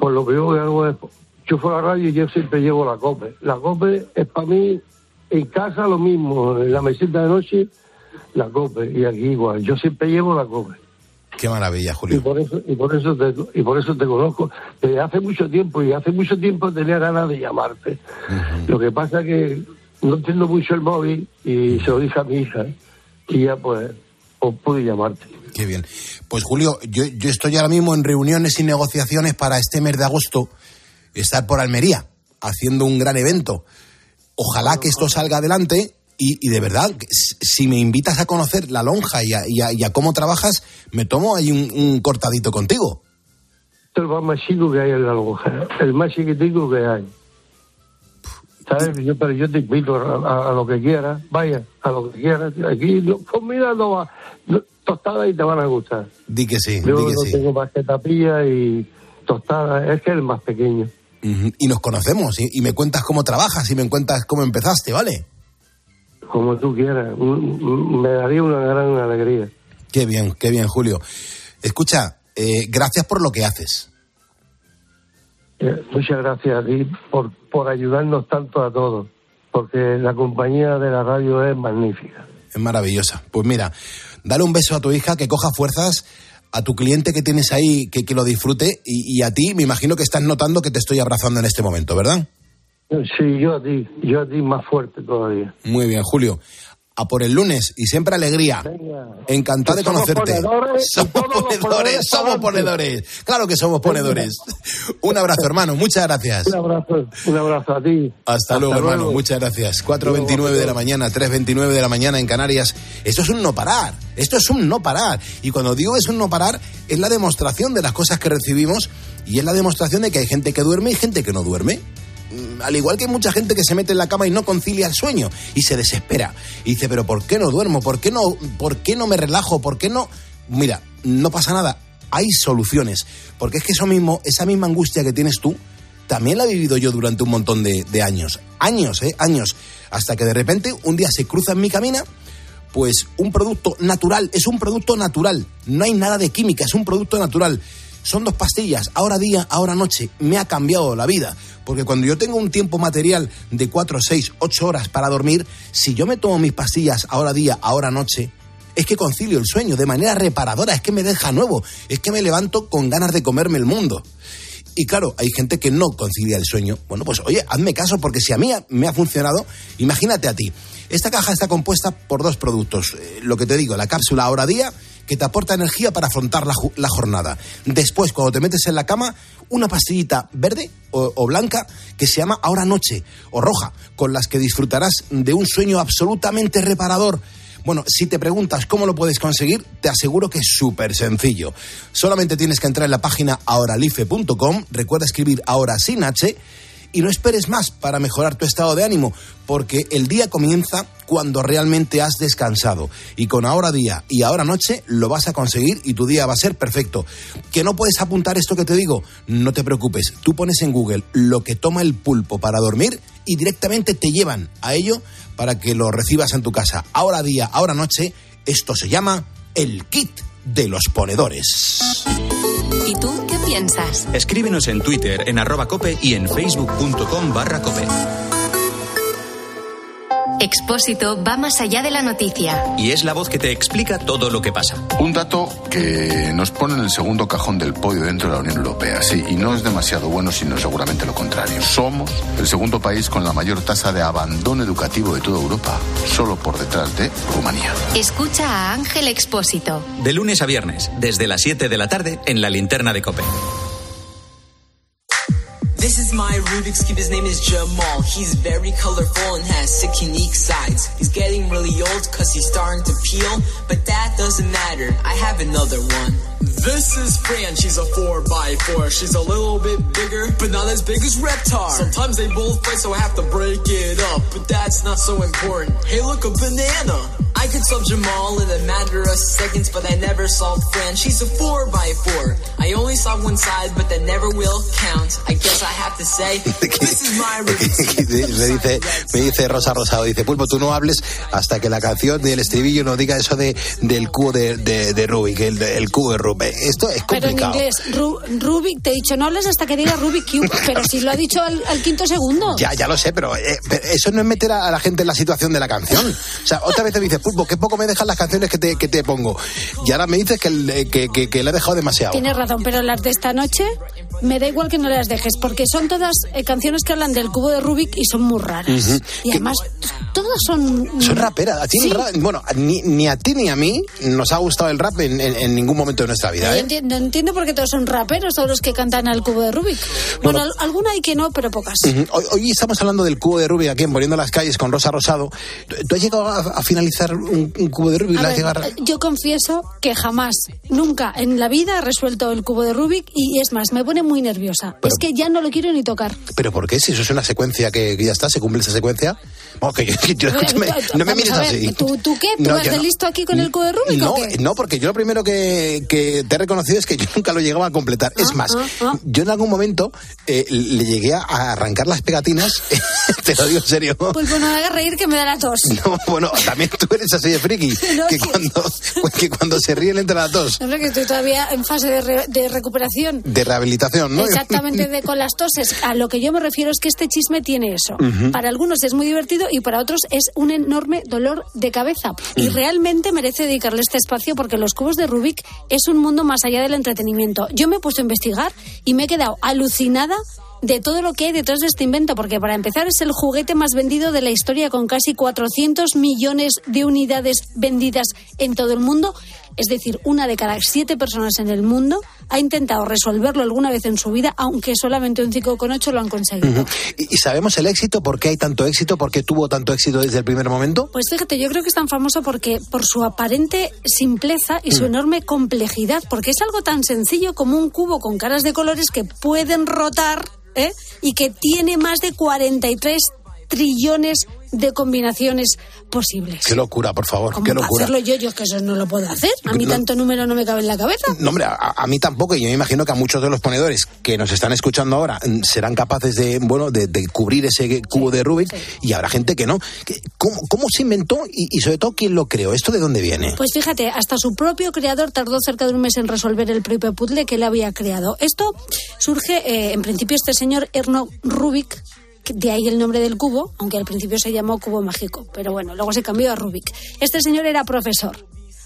pues lo primero que hago es, a la radio y yo siempre llevo la COPE. La COPE es para mí, en casa lo mismo, en la mesita de noche, la COPE, y aquí igual. Yo siempre llevo la COPE. Qué maravilla, Y Julio. por eso, y por eso te, y por eso te conozco desde hace mucho tiempo y hace mucho tiempo tenía ganas de llamarte. Lo que pasa que no entiendo mucho el móvil y se lo dije a mi hija y ya pues, pues pude llamarte. Qué bien. Pues Julio, yo, yo estoy ahora mismo en reuniones y negociaciones para este mes de agosto estar por Almería haciendo un gran evento. Ojalá que esto salga adelante y, y de verdad, si me invitas a conocer la lonja y a, y a- y a cómo trabajas, me tomo ahí un, un cortadito contigo. Esto es el más chico que hay en la lonja, el más chiquitico que hay. ¿Sabes? Yo, pero yo te invito a, a- a lo que quieras, vaya, a lo que quieras. Aquí, no, pues no va, no, tostadas y te van a gustar. Di que sí, Yo di que no sí. tengo más que tapilla y tostadas, es que es el más pequeño. Y nos conocemos y, y me cuentas cómo trabajas y me cuentas cómo empezaste, ¿vale? Como tú quieras, me daría una gran alegría. Qué bien, qué bien, Julio. Escucha, eh, gracias por lo que haces. Eh, muchas gracias a ti por, por ayudarnos tanto a todos, porque la compañía de la radio es magnífica. Es maravillosa. Pues mira, dale un beso a tu hija, que coja fuerzas, a tu cliente que tienes ahí, que, que lo disfrute, y, y a ti, me imagino que estás notando que te estoy abrazando en este momento, ¿verdad? Sí, yo a ti, yo a ti más fuerte todavía. Muy bien, Julio. A por el lunes y siempre alegría. Encantado de conocerte. ponedores Somos ponedores, ponedores somos ponedores. Claro que somos ponedores. Un abrazo, hermano. Muchas gracias. Un abrazo, un abrazo a ti. Hasta, luego, hermano. Muchas gracias. 4.29 de la mañana, 3.29 de la mañana en Canarias. Esto es un no parar. Esto es un no parar. Y cuando digo es un no parar, es la demostración de las cosas que recibimos y es la demostración de que hay gente que duerme y gente que no duerme. Mm, Al igual que hay mucha gente que se mete en la cama y no concilia el sueño y se desespera. Y dice, pero ¿por qué no duermo? ¿Por qué no, por qué no me relajo? ¿Por qué no...? Mira, no pasa nada. Hay soluciones. Porque es que eso mismo, esa misma angustia que tienes tú, también la he vivido yo durante un montón de, de años. Años, ¿eh? Años. Hasta que de repente un día se cruza en mi camino, pues un producto natural, es un producto natural. No hay nada de química, es un producto natural. Son dos pastillas, ahora día, ahora noche. Me ha cambiado la vida. Porque cuando yo tengo un tiempo material de 4, 6, 8 horas para dormir, si yo me tomo mis pastillas ahora día, ahora noche, es que concilio el sueño de manera reparadora, es que me deja nuevo, es que me levanto con ganas de comerme el mundo. Y claro, hay gente que no concilia el sueño. Bueno, pues oye, hazme caso, porque si a mí me ha funcionado, imagínate a ti. Esta caja está compuesta por dos productos. Eh, lo que te digo, la cápsula hora día, que te aporta energía para afrontar la, jornada. Después, cuando te metes en la cama, una pastillita verde o, o blanca que se llama ahora noche o roja, con las que disfrutarás de un sueño absolutamente reparador. Bueno, si te preguntas cómo lo puedes conseguir, te aseguro que es súper sencillo. Solamente tienes que entrar en la página ahoralife.com, recuerda escribir ahora sin H y no esperes más para mejorar tu estado de ánimo, porque el día comienza cuando realmente has descansado. Y con ahora día y ahora noche lo vas a conseguir y tu día va a ser perfecto. ¿Que no puedes apuntar esto que te digo? No te preocupes, tú pones en Google lo que toma el pulpo para dormir y directamente te llevan a ello para que lo recibas en tu casa. Ahora día, ahora noche, esto se llama el kit de los ponedores. ¿Y tú qué piensas? Escríbenos en Twitter en arroba cope y en facebook.com barra cope. Expósito va más allá de la noticia. Y es la voz que te explica todo lo que pasa. Un dato que nos pone en el segundo cajón del podio dentro de la Unión Europea, sí, y no es demasiado bueno, sino seguramente lo contrario. Somos el segundo país con la mayor tasa de abandono educativo de toda Europa, solo por detrás de Rumanía. Escucha a Ángel Expósito. De lunes a viernes, desde las 7 de la tarde, en la linterna de cope. This is my Rubik's Cube. His name is Jamal. He's very colorful and has six unique sides. He's getting really old cause he's starting to peel, but that doesn't matter. I have another one. This is Fran, she's a 4x4. She's a little bit bigger, but not as big as Reptar. Sometimes they both fight, so I have to break it up, but that's not so important. Hey, look, a banana! I could solve Jamal in a matter of seconds, but I never solved Fran. She's a 4x4. I only saw one side, but that never will count. I guess I have to say, this is my me dice, me dice Rosa Rosado, dice, Pulpo, tú no hables hasta que la canción del estribillo no diga eso de, del cubo de, de, de Rubik, el, el cubo de Rubik. Esto es Pero en complicado. inglés, Ru- Rubik, te he dicho, no hables hasta que diga Rubik Cube, pero si lo ha dicho al, al quinto segundo. Ya, ya lo sé, pero, eh, pero eso no es meter a, la gente en la situación de la canción. O sea, otra vez te dices, Pulpo, qué poco me dejan las canciones que te, que te pongo. Y ahora me dices que, el- que, que, que le he dejado demasiado. Tienes razón, pero las de esta noche me da igual que no las dejes, porque son todas eh, canciones que hablan del cubo de Rubik y son muy raras. Y además, todas son... Son raperas. A ti el Sí. rap- bueno, ni, ni a ti ni a mí nos ha gustado el rap en, en- en ningún momento de nuestra vida. Yo ¿eh? entiendo, entiendo por qué todos son raperos, todos los que cantan al cubo de Rubik. Bueno, al- alguna hay que no, pero pocas. Hoy, hoy estamos hablando del cubo de Rubik aquí en Poniendo las calles con Rosa Rosado. ¿Tú, tú has llegado a, a finalizar un, un cubo de Rubik? A ¿Lo has ver, yo confieso que jamás, nunca en la vida he resuelto el cubo de Rubik y es más, me pone muy nerviosa. Pero- es que ya no lo quiero ni tocar. ¿Pero por qué? Si eso es una secuencia que, que ya está, se cumple esa secuencia. Vamos, que yo- yo- escúchame, no me mires así. ¿tú, tú qué? ¿Tú No, vas yo de no. listo aquí con el cubo de Rubik No, no, porque yo lo primero que, que te he reconocido es que yo nunca lo llegaba a completar. es más, ah, ah. yo en algún momento eh, le llegué a arrancar las pegatinas, te lo digo en serio. Pues bueno, me hagas reír que me da la tos. No, bueno, también tú eres así de friki, No, que que- cuando, que cuando se ríe le entra la tos. Hombre, que estoy todavía en fase de, re- de recuperación. De rehabilitación, ¿no? Exactamente, de con las toses. A lo que yo me refiero es que este chisme tiene eso. Para algunos es muy divertido y para otros es un enorme dolor de cabeza. Y realmente merece dedicarle este espacio porque los cubos de Rubik es un mundo más allá del entretenimiento. Yo me he puesto a investigar y me he quedado alucinada de todo lo que hay detrás de este invento, porque para empezar es el juguete más vendido de la historia con casi 400 millones de unidades vendidas en todo el mundo. Es decir, una de cada siete personas en el mundo ha intentado resolverlo alguna vez en su vida, aunque solamente un 5,8 lo han conseguido. ¿Y, y sabemos el éxito? ¿Por qué hay tanto éxito? ¿Por qué tuvo tanto éxito desde el primer momento? Pues fíjate, yo creo que es tan famoso porque por su aparente simpleza y su enorme complejidad, porque es algo tan sencillo como un cubo con caras de colores que pueden rotar ¿eh? y que tiene más de 43 trillones de combinaciones posibles. Qué locura, por favor, ¿Cómo qué locura. hacerlo yo? Yo es que eso no lo puedo hacer. A mí No. tanto número no me cabe en la cabeza. No, hombre, a, a mí tampoco, y yo me imagino que a muchos de los ponedores que nos están escuchando ahora mm, serán capaces de, bueno, de, de cubrir ese cubo de Rubik, y habrá gente que no. ¿Qué- ¿Cómo, cómo se inventó y, y sobre todo quién lo creó? ¿Esto de dónde viene? Pues fíjate, hasta su propio creador tardó cerca de un mes en resolver el propio puzzle que él había creado. Esto surge, eh, en principio, este señor Erno Rubik, de ahí el nombre del cubo, aunque al principio se llamó cubo mágico, pero bueno, luego se cambió a Rubik. Este señor era profesor.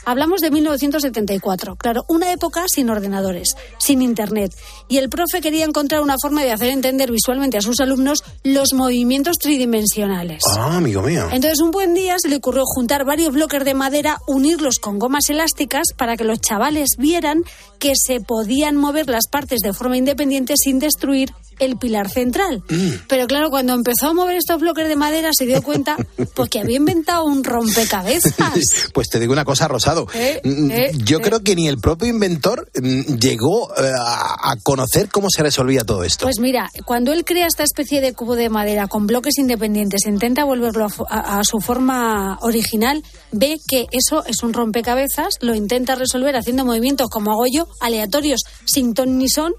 Hablamos de 1974, claro, una época sin ordenadores, sin internet, y el profe quería encontrar una forma de hacer entender visualmente a sus alumnos los movimientos tridimensionales. Ah, amigo mío. Entonces un buen día se le ocurrió juntar varios bloques de madera, unirlos con gomas elásticas para que los chavales vieran que se podían mover las partes de forma independiente sin destruir el pilar central. Pero claro, cuando empezó a mover estos bloques de madera se dio cuenta pues que había inventado un rompecabezas. Pues te digo una cosa, Rosado. Eh, Mm, eh, Yo eh. creo que ni el propio inventor mm, llegó a, conocer cómo se resolvía todo esto. Pues mira, cuando él crea esta especie de cubo de madera con bloques independientes, e intenta volverlo a, fu- a- a su forma original, ve que eso es un rompecabezas, lo intenta resolver haciendo movimientos como hago yo, aleatorios, sin ton ni son.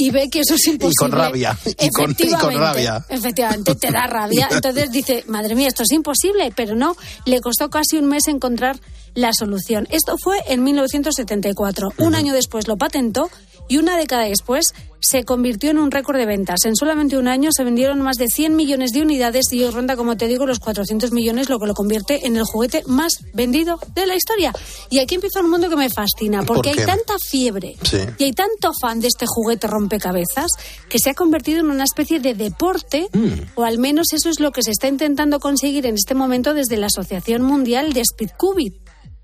Y ve que eso es imposible. con rabia, y con- y con Efectivamente, rabia. Efectivamente, te da rabia. Entonces dice, madre mía, esto es imposible. Pero no, le costó casi un mes encontrar la solución. Esto fue en 1974. Un año después lo patentó y una década después se convirtió en un récord de ventas. En solamente un año se vendieron más de 100 millones de unidades y hoy ronda, como te digo, los 400 millones, lo que lo convierte en el juguete más vendido de la historia. Y aquí empieza un mundo que me fascina, porque hay tanta fiebre Sí. y hay tanto fan de este juguete rompecabezas que se ha convertido en una especie de deporte, o al menos eso es lo que se está intentando conseguir en este momento desde la Asociación Mundial de Speedcubit.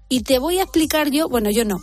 Y te voy a explicar yo, bueno, yo no,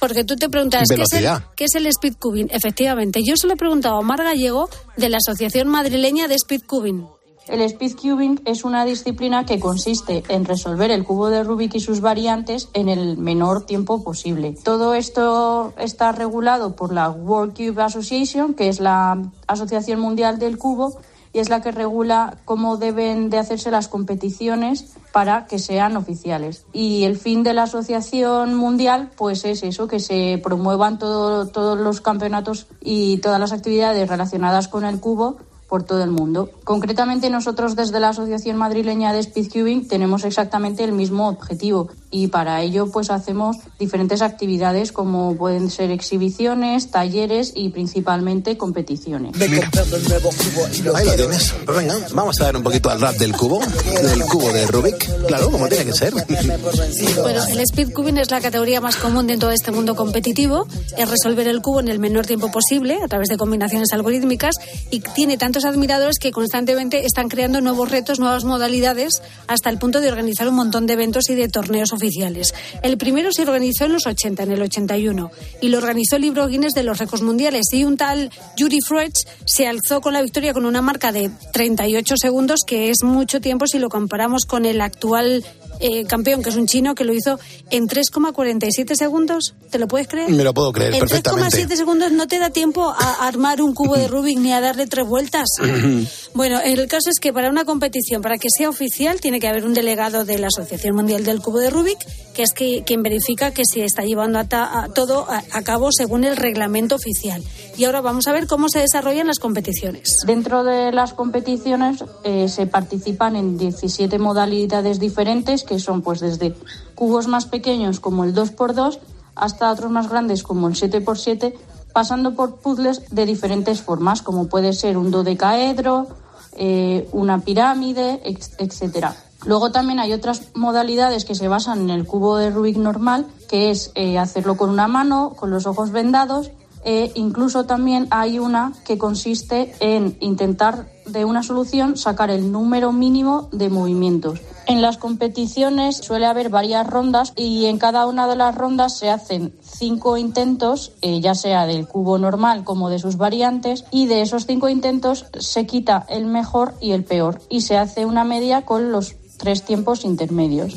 porque tú te preguntas, ¿qué es, el. ¿qué es el speedcubing? Efectivamente, yo se lo he preguntado a Omar Gallego de la Asociación Madrileña de Speedcubing. El speedcubing es una disciplina que consiste en resolver el cubo de Rubik y sus variantes en el menor tiempo posible. Todo esto está regulado por la World Cube Association, que es la Asociación Mundial del Cubo, y es la que regula cómo deben de hacerse las competiciones para que sean oficiales. Y el fin de la asociación mundial, pues es eso, que se promuevan todo- todos los campeonatos y todas las actividades relacionadas con el cubo por todo el mundo. Concretamente nosotros desde la Asociación Madrileña de Speedcubing tenemos exactamente el mismo objetivo y para ello pues hacemos diferentes actividades como pueden ser exhibiciones, talleres y principalmente competiciones. Ahí lo tienes. Pues venga, vamos a dar un poquito al rap del cubo, del cubo de Rubik. Claro, como tiene que ser. Bueno, el speedcubing es la categoría más común dentro de este mundo competitivo. Es resolver el cubo en el menor tiempo posible a través de combinaciones algorítmicas y tiene tantos admiradores que constantemente están creando nuevos retos, nuevas modalidades, hasta el punto de organizar un montón de eventos y de torneos oficiales. El primero se organizó en los 80, en el 81, y lo organizó el libro Guinness de los récords mundiales. Y un tal Yuri Freud se alzó con la victoria con una marca de 38 segundos, que es mucho tiempo si lo comparamos con el actual eh, campeón, que es un chino, que lo hizo en 3,47 segundos. ¿Te lo puedes creer? Me lo puedo creer En perfectamente. 3,7 segundos no te da tiempo a armar un cubo de Rubik ni a darle tres vueltas. Bueno, el caso es que para una competición, para que sea oficial, tiene que haber un delegado de la Asociación Mundial del Cubo de Rubik, que es que, quien verifica que se está llevando a ta- a todo a, a cabo según el reglamento oficial. Y ahora vamos a ver cómo se desarrollan las competiciones. Dentro de las competiciones eh, se participan en 17 modalidades diferentes, que son pues desde cubos más pequeños como el 2x2 hasta otros más grandes como el 7x7, pasando por puzzles de diferentes formas, como puede ser un dodecaedro, eh, una pirámide, etcétera. Luego también hay otras modalidades que se basan en el cubo de Rubik normal, que es eh, hacerlo con una mano, con los ojos vendados, E incluso también hay una que consiste en intentar de una solución sacar el número mínimo de movimientos. En las competiciones suele haber varias rondas y en cada una de las rondas se hacen cinco intentos, eh, ya sea del cubo normal como de sus variantes, y de esos cinco intentos se quita el mejor y el peor y se hace una media con los tres tiempos intermedios.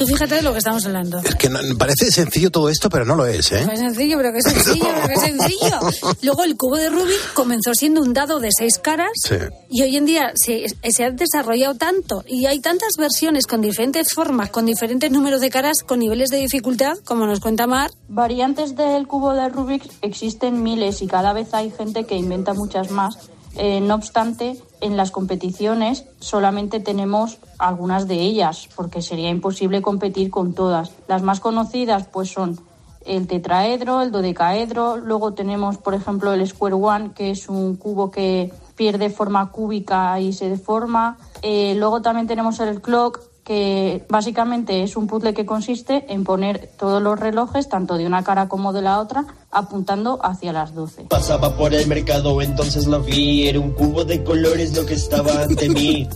Tú fíjate de lo que estamos hablando. Es que no- parece sencillo todo esto, pero no lo es, ¿eh? Es sencillo, pero que sencillo, pero que sencillo. Luego el cubo de Rubik comenzó siendo un dado de seis caras Sí. y hoy en día se, se ha desarrollado tanto y hay tantas versiones con diferentes formas, con diferentes números de caras, con niveles de dificultad, como nos cuenta Mar. Variantes del cubo de Rubik existen miles y cada vez hay gente que inventa muchas más. Eh, no obstante, en las competiciones solamente tenemos algunas de ellas, porque sería imposible competir con todas. Las más conocidas pues son el tetraedro, el dodecaedro, luego tenemos por ejemplo el Square One, que es un cubo que pierde forma cúbica y se deforma. Eh, luego también tenemos el clock, que básicamente es un puzzle que consiste en poner todos los relojes, tanto de una cara como de la otra, apuntando hacia las 12. Pasaba por el mercado, entonces lo vi. Era un cubo de colores lo que estaba ante mí.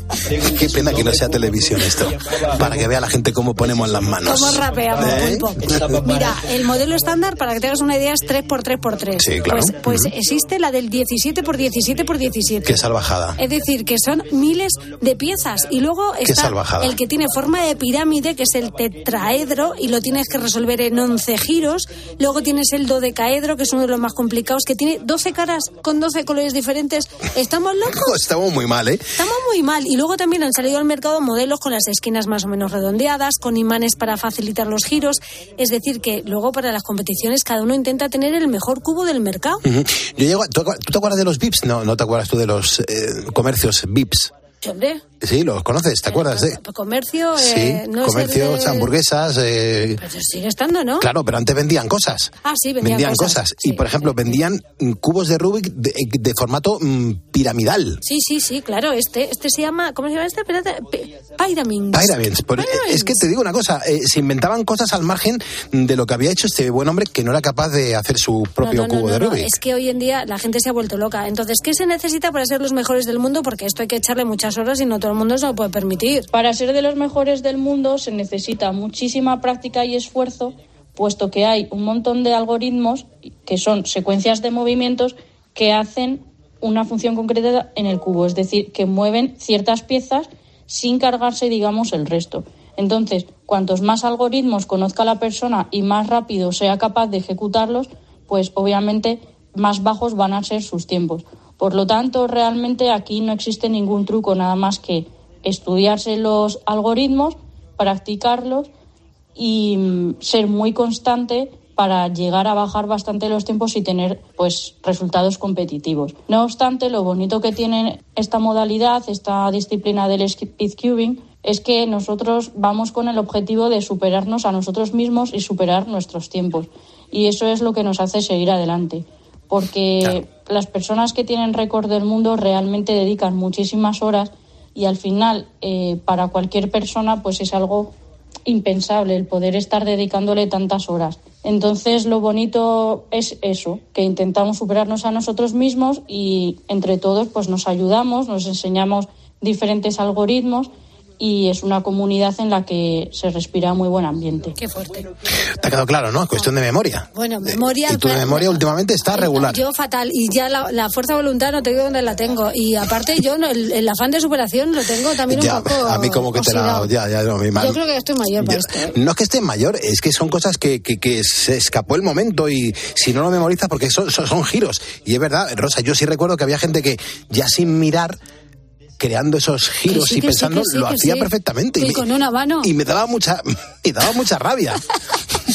Qué pena que no sea televisión esto, para que vea la gente cómo ponemos las manos. ¿Cómo rapeamos, ¿Eh? Mira, el modelo estándar, para que te hagas una idea, es 3x3x3. Sí, claro. Pues, pues existe la del 17x17x17. Qué salvajada. Es decir, que son miles de piezas. Y luego Qué está salvajada. el que tiene forma de pirámide, que es el tetraedro, y lo tienes que resolver en 11 giros. Luego tienes el dodecaedro, que es uno de los más complicados, que tiene 12 caras con 12 colores diferentes. ¿Estamos locos? Estamos muy mal, ¿eh? Estamos muy mal. Y luego también han salido al mercado modelos con las esquinas más o menos redondeadas, con imanes para facilitar los giros. Es decir, que luego para las competiciones cada uno intenta tener el mejor cubo del mercado. Yo llego, a- ¿tú, ¿Tú te acuerdas de los VIPs? No, no te acuerdas tú de los eh, comercios VIPs. Sí, Hombre, Sí, los conoces, ¿te acuerdas? de? comercio, Sí, eh, no comercios, es el de- hamburguesas. eh, Pues sigue estando, ¿no? Claro, pero antes vendían cosas. Ah, sí, vendían, cosas. Y, por ejemplo, vendían mm, cubos de Rubik de, de formato mm, piramidal. Sí, sí, sí, claro. Este, este se llama, ¿cómo se llama este? Pyramins. Pyramins. Por- es que te digo una cosa, eh, se inventaban cosas al margen de lo que había hecho este buen hombre que no era capaz de hacer su propio No, no, no, cubo no, de no, Rubik. Es que hoy en día la gente se ha vuelto loca. Entonces, ¿qué se necesita para ser los mejores del mundo? Porque esto hay que echarle muchas horas y no todo el mundo se lo puede permitir. Para ser de los mejores del mundo se necesita muchísima práctica y esfuerzo, puesto que hay un montón de algoritmos que son secuencias de movimientos que hacen una función concreta en el cubo, es decir, que mueven ciertas piezas sin cargarse, digamos, el resto. Entonces, cuantos más algoritmos conozca la persona y más rápido sea capaz de ejecutarlos, pues obviamente más bajos van a ser sus tiempos. Por lo tanto, realmente aquí no existe ningún truco, nada más que estudiarse los algoritmos, practicarlos y mm, ser muy constante para llegar a bajar bastante los tiempos y tener pues resultados competitivos. No obstante, lo bonito que tiene esta modalidad, esta disciplina del speedcubing, es que nosotros vamos con el objetivo de superarnos a nosotros mismos y superar nuestros tiempos. Y eso es lo que nos hace seguir adelante. Porque las personas que tienen récord del mundo realmente dedican muchísimas horas y al final eh, para cualquier persona pues es algo impensable el poder estar dedicándole tantas horas. Entonces lo bonito es eso, que intentamos superarnos a nosotros mismos y entre todos pues nos ayudamos, nos enseñamos diferentes algoritmos y es una comunidad en la que se respira muy buen ambiente. Qué fuerte. Te ha quedado claro, ¿no? Cuestión de memoria. Bueno, memoria. Y tu memoria últimamente está regular. Yo fatal. Y ya la, la fuerza de voluntad no te digo dónde la tengo. Y aparte yo no, el, el afán de superación lo tengo también Ya, un poco a mí como que te la... Ya, ya, no, mi mal. Yo creo que estoy mayor para Yo- esto. ¿eh? No es que esté mayor, es que son cosas que, que, que se escapó el momento y si no lo memorizas, porque son, son, son giros. Y es verdad, Rosa, yo sí recuerdo que había gente que ya sin mirar, creando esos giros sí, y que sí, pensando, que sí, lo que hacía sí. perfectamente. Y me- con una mano. y me daba mucha, me daba mucha rabia.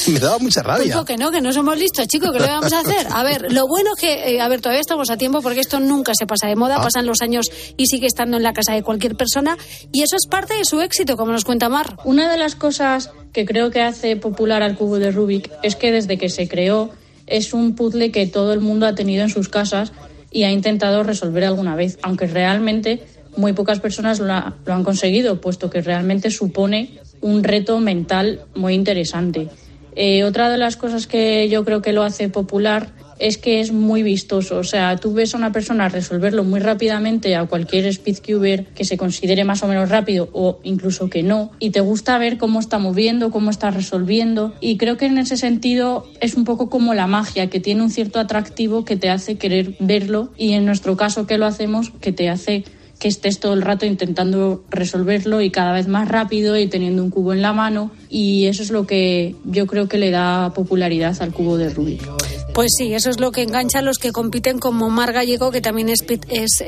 me daba mucha rabia. Pulpo, que no, que no somos listos, chicos, ¿qué le vamos a hacer? A ver, lo bueno es que, eh, a ver, todavía estamos a tiempo porque esto nunca se pasa de moda, Ah. pasan los años y sigue estando en la casa de cualquier persona y eso es parte de su éxito, como nos cuenta Mar. Una de las cosas que creo que hace popular al cubo de Rubik es que desde que se creó es un puzzle que todo el mundo ha tenido en sus casas y ha intentado resolver alguna vez, aunque realmente muy pocas personas lo, ha- lo han conseguido, puesto que realmente supone un reto mental muy interesante. Eh, otra de las cosas que yo creo que lo hace popular es que es muy vistoso. O sea, tú ves a una persona resolverlo muy rápidamente a cualquier speedcuber que se considere más o menos rápido o incluso que no, y te gusta ver cómo está moviendo, cómo está resolviendo. Y creo que en ese sentido es un poco como la magia, que tiene un cierto atractivo que te hace querer verlo y en nuestro caso que lo hacemos, que te hace que estés todo el rato intentando resolverlo y cada vez más rápido y teniendo un cubo en la mano y eso es lo que yo creo que le da popularidad al cubo de Rubik. Pues sí, eso es lo que engancha a los que compiten como Mar Gallego, que también es, speed, es.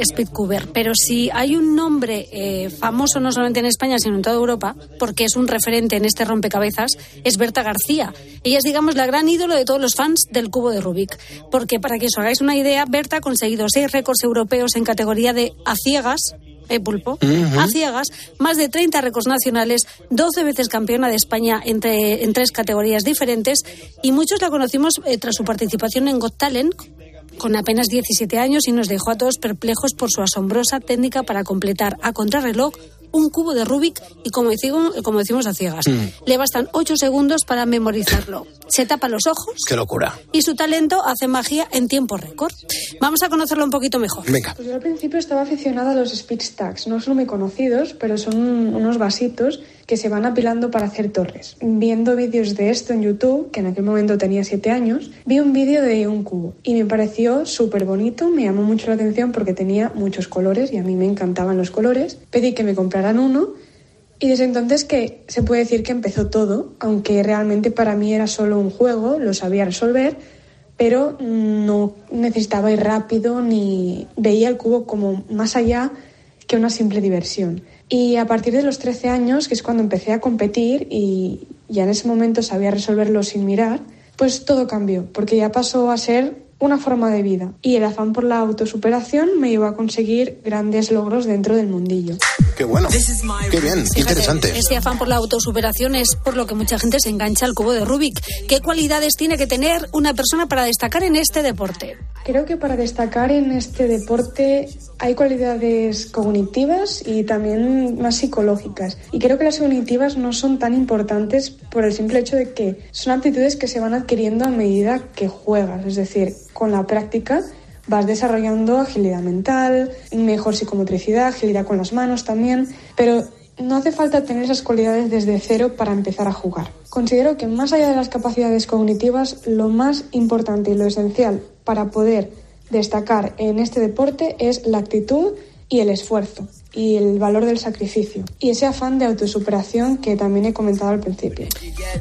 Pero si hay un nombre eh, famoso no solamente en España, sino en toda Europa, porque es un referente en este rompecabezas, es Berta García. Ella es, digamos, la gran ídolo de todos los fans del cubo de Rubik. Porque para que os hagáis una idea, Berta ha conseguido seis récords europeos en categoría de a ciegas, eh, pulpo, a ciegas, más de 30 récords nacionales, 12 veces campeona de España entre, en tres categorías diferentes y muchos la conocimos eh, tras su participación en Got Talent con apenas 17 años y nos dejó a todos perplejos por su asombrosa técnica para completar a contrarreloj un cubo de Rubik y como decimos, como decimos a ciegas. Le bastan 8 segundos para memorizarlo. Se tapa los ojos Qué locura. y su talento hace magia en tiempo récord. Vamos a conocerlo un poquito mejor. Venga. Pues yo al principio estaba aficionada a los speed stacks. No son muy conocidos, pero son unos vasitos que se van apilando para hacer torres. Viendo vídeos de esto en YouTube, que en aquel momento tenía 7 años, vi un vídeo de un cubo y me pareció súper bonito, me llamó mucho la atención porque tenía muchos colores y a mí me encantaban los colores. Pedí que me compraran uno y desde entonces que se puede decir que empezó todo, aunque realmente para mí era solo un juego, lo sabía resolver, pero no necesitaba ir rápido ni veía el cubo como más allá que una simple diversión. Y a partir de los 13 años, que es cuando empecé a competir y ya en ese momento sabía resolverlo sin mirar, pues todo cambió, porque ya pasó a ser una forma de vida. Y el afán por la autosuperación me llevó a conseguir grandes logros dentro del mundillo. Qué bueno. Qué bien, qué interesante. Ese afán por la autosuperación es por lo que mucha gente se engancha al cubo de Rubik. ¿Qué cualidades tiene que tener una persona para destacar en este deporte? Creo que para destacar en este deporte hay cualidades cognitivas y también más psicológicas. Y creo que las cognitivas no son tan importantes por el simple hecho de que son aptitudes que se van adquiriendo a medida que juegas. Es decir, con la práctica vas desarrollando agilidad mental, mejor psicomotricidad, agilidad con las manos también, pero no hace falta tener esas cualidades desde cero para empezar a jugar. Considero que más allá de las capacidades cognitivas, lo más importante y lo esencial para poder destacar en este deporte es la actitud y el esfuerzo y el valor del sacrificio y ese afán de autosuperación que también he comentado al principio.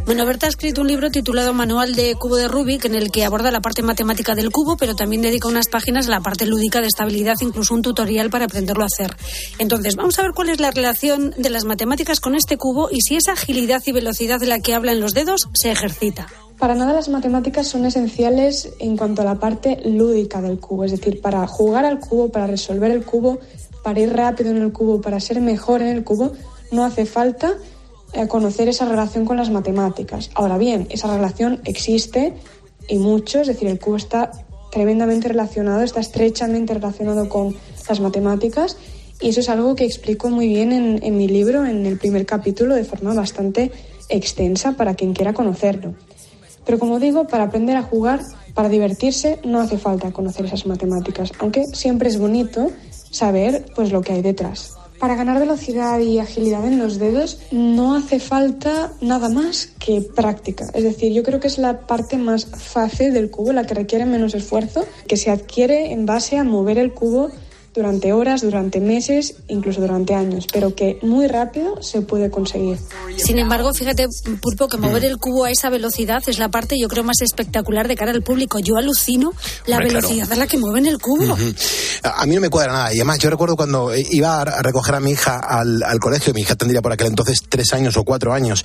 Bueno, Berta ha escrito un libro titulado Manual de Cubo de Rubik, en el que aborda la parte matemática del cubo, pero también dedica unas páginas a la parte lúdica de estabilidad, incluso un tutorial para aprenderlo a hacer. Entonces, vamos a ver cuál es la relación de las matemáticas con este cubo y si esa agilidad y velocidad de la que habla en los dedos se ejercita. Para nada las matemáticas son esenciales en cuanto a la parte lúdica del cubo, es decir, para jugar al cubo, para resolver el cubo, para ir rápido en el cubo, para ser mejor en el cubo, no hace falta eh, conocer esa relación con las matemáticas. Ahora bien, esa relación existe y mucho, es decir, el cubo está tremendamente relacionado, está estrechamente relacionado con las matemáticas y eso es algo que explico muy bien en, en mi libro, en el primer capítulo, de forma bastante extensa para quien quiera conocerlo. Pero como digo, para aprender a jugar, para divertirse, no hace falta conocer esas matemáticas, aunque siempre es bonito saber pues lo que hay detrás. Para ganar velocidad y agilidad en los dedos no hace falta nada más que práctica. Es decir, yo creo que es la parte más fácil del cubo, la que requiere menos esfuerzo, que se adquiere en base a mover el cubo durante horas, durante meses, incluso durante años, pero que muy rápido se puede conseguir. Sin embargo, fíjate, Pulpo, que mover el cubo a esa velocidad es la parte, yo creo, más espectacular de cara al público. Yo alucino la Hombre, velocidad claro. a la que mueven el cubo. A a mí no me cuadra nada. Y además, yo recuerdo cuando iba a recoger a mi hija al, al colegio, mi hija tendría por aquel entonces tres años o cuatro años,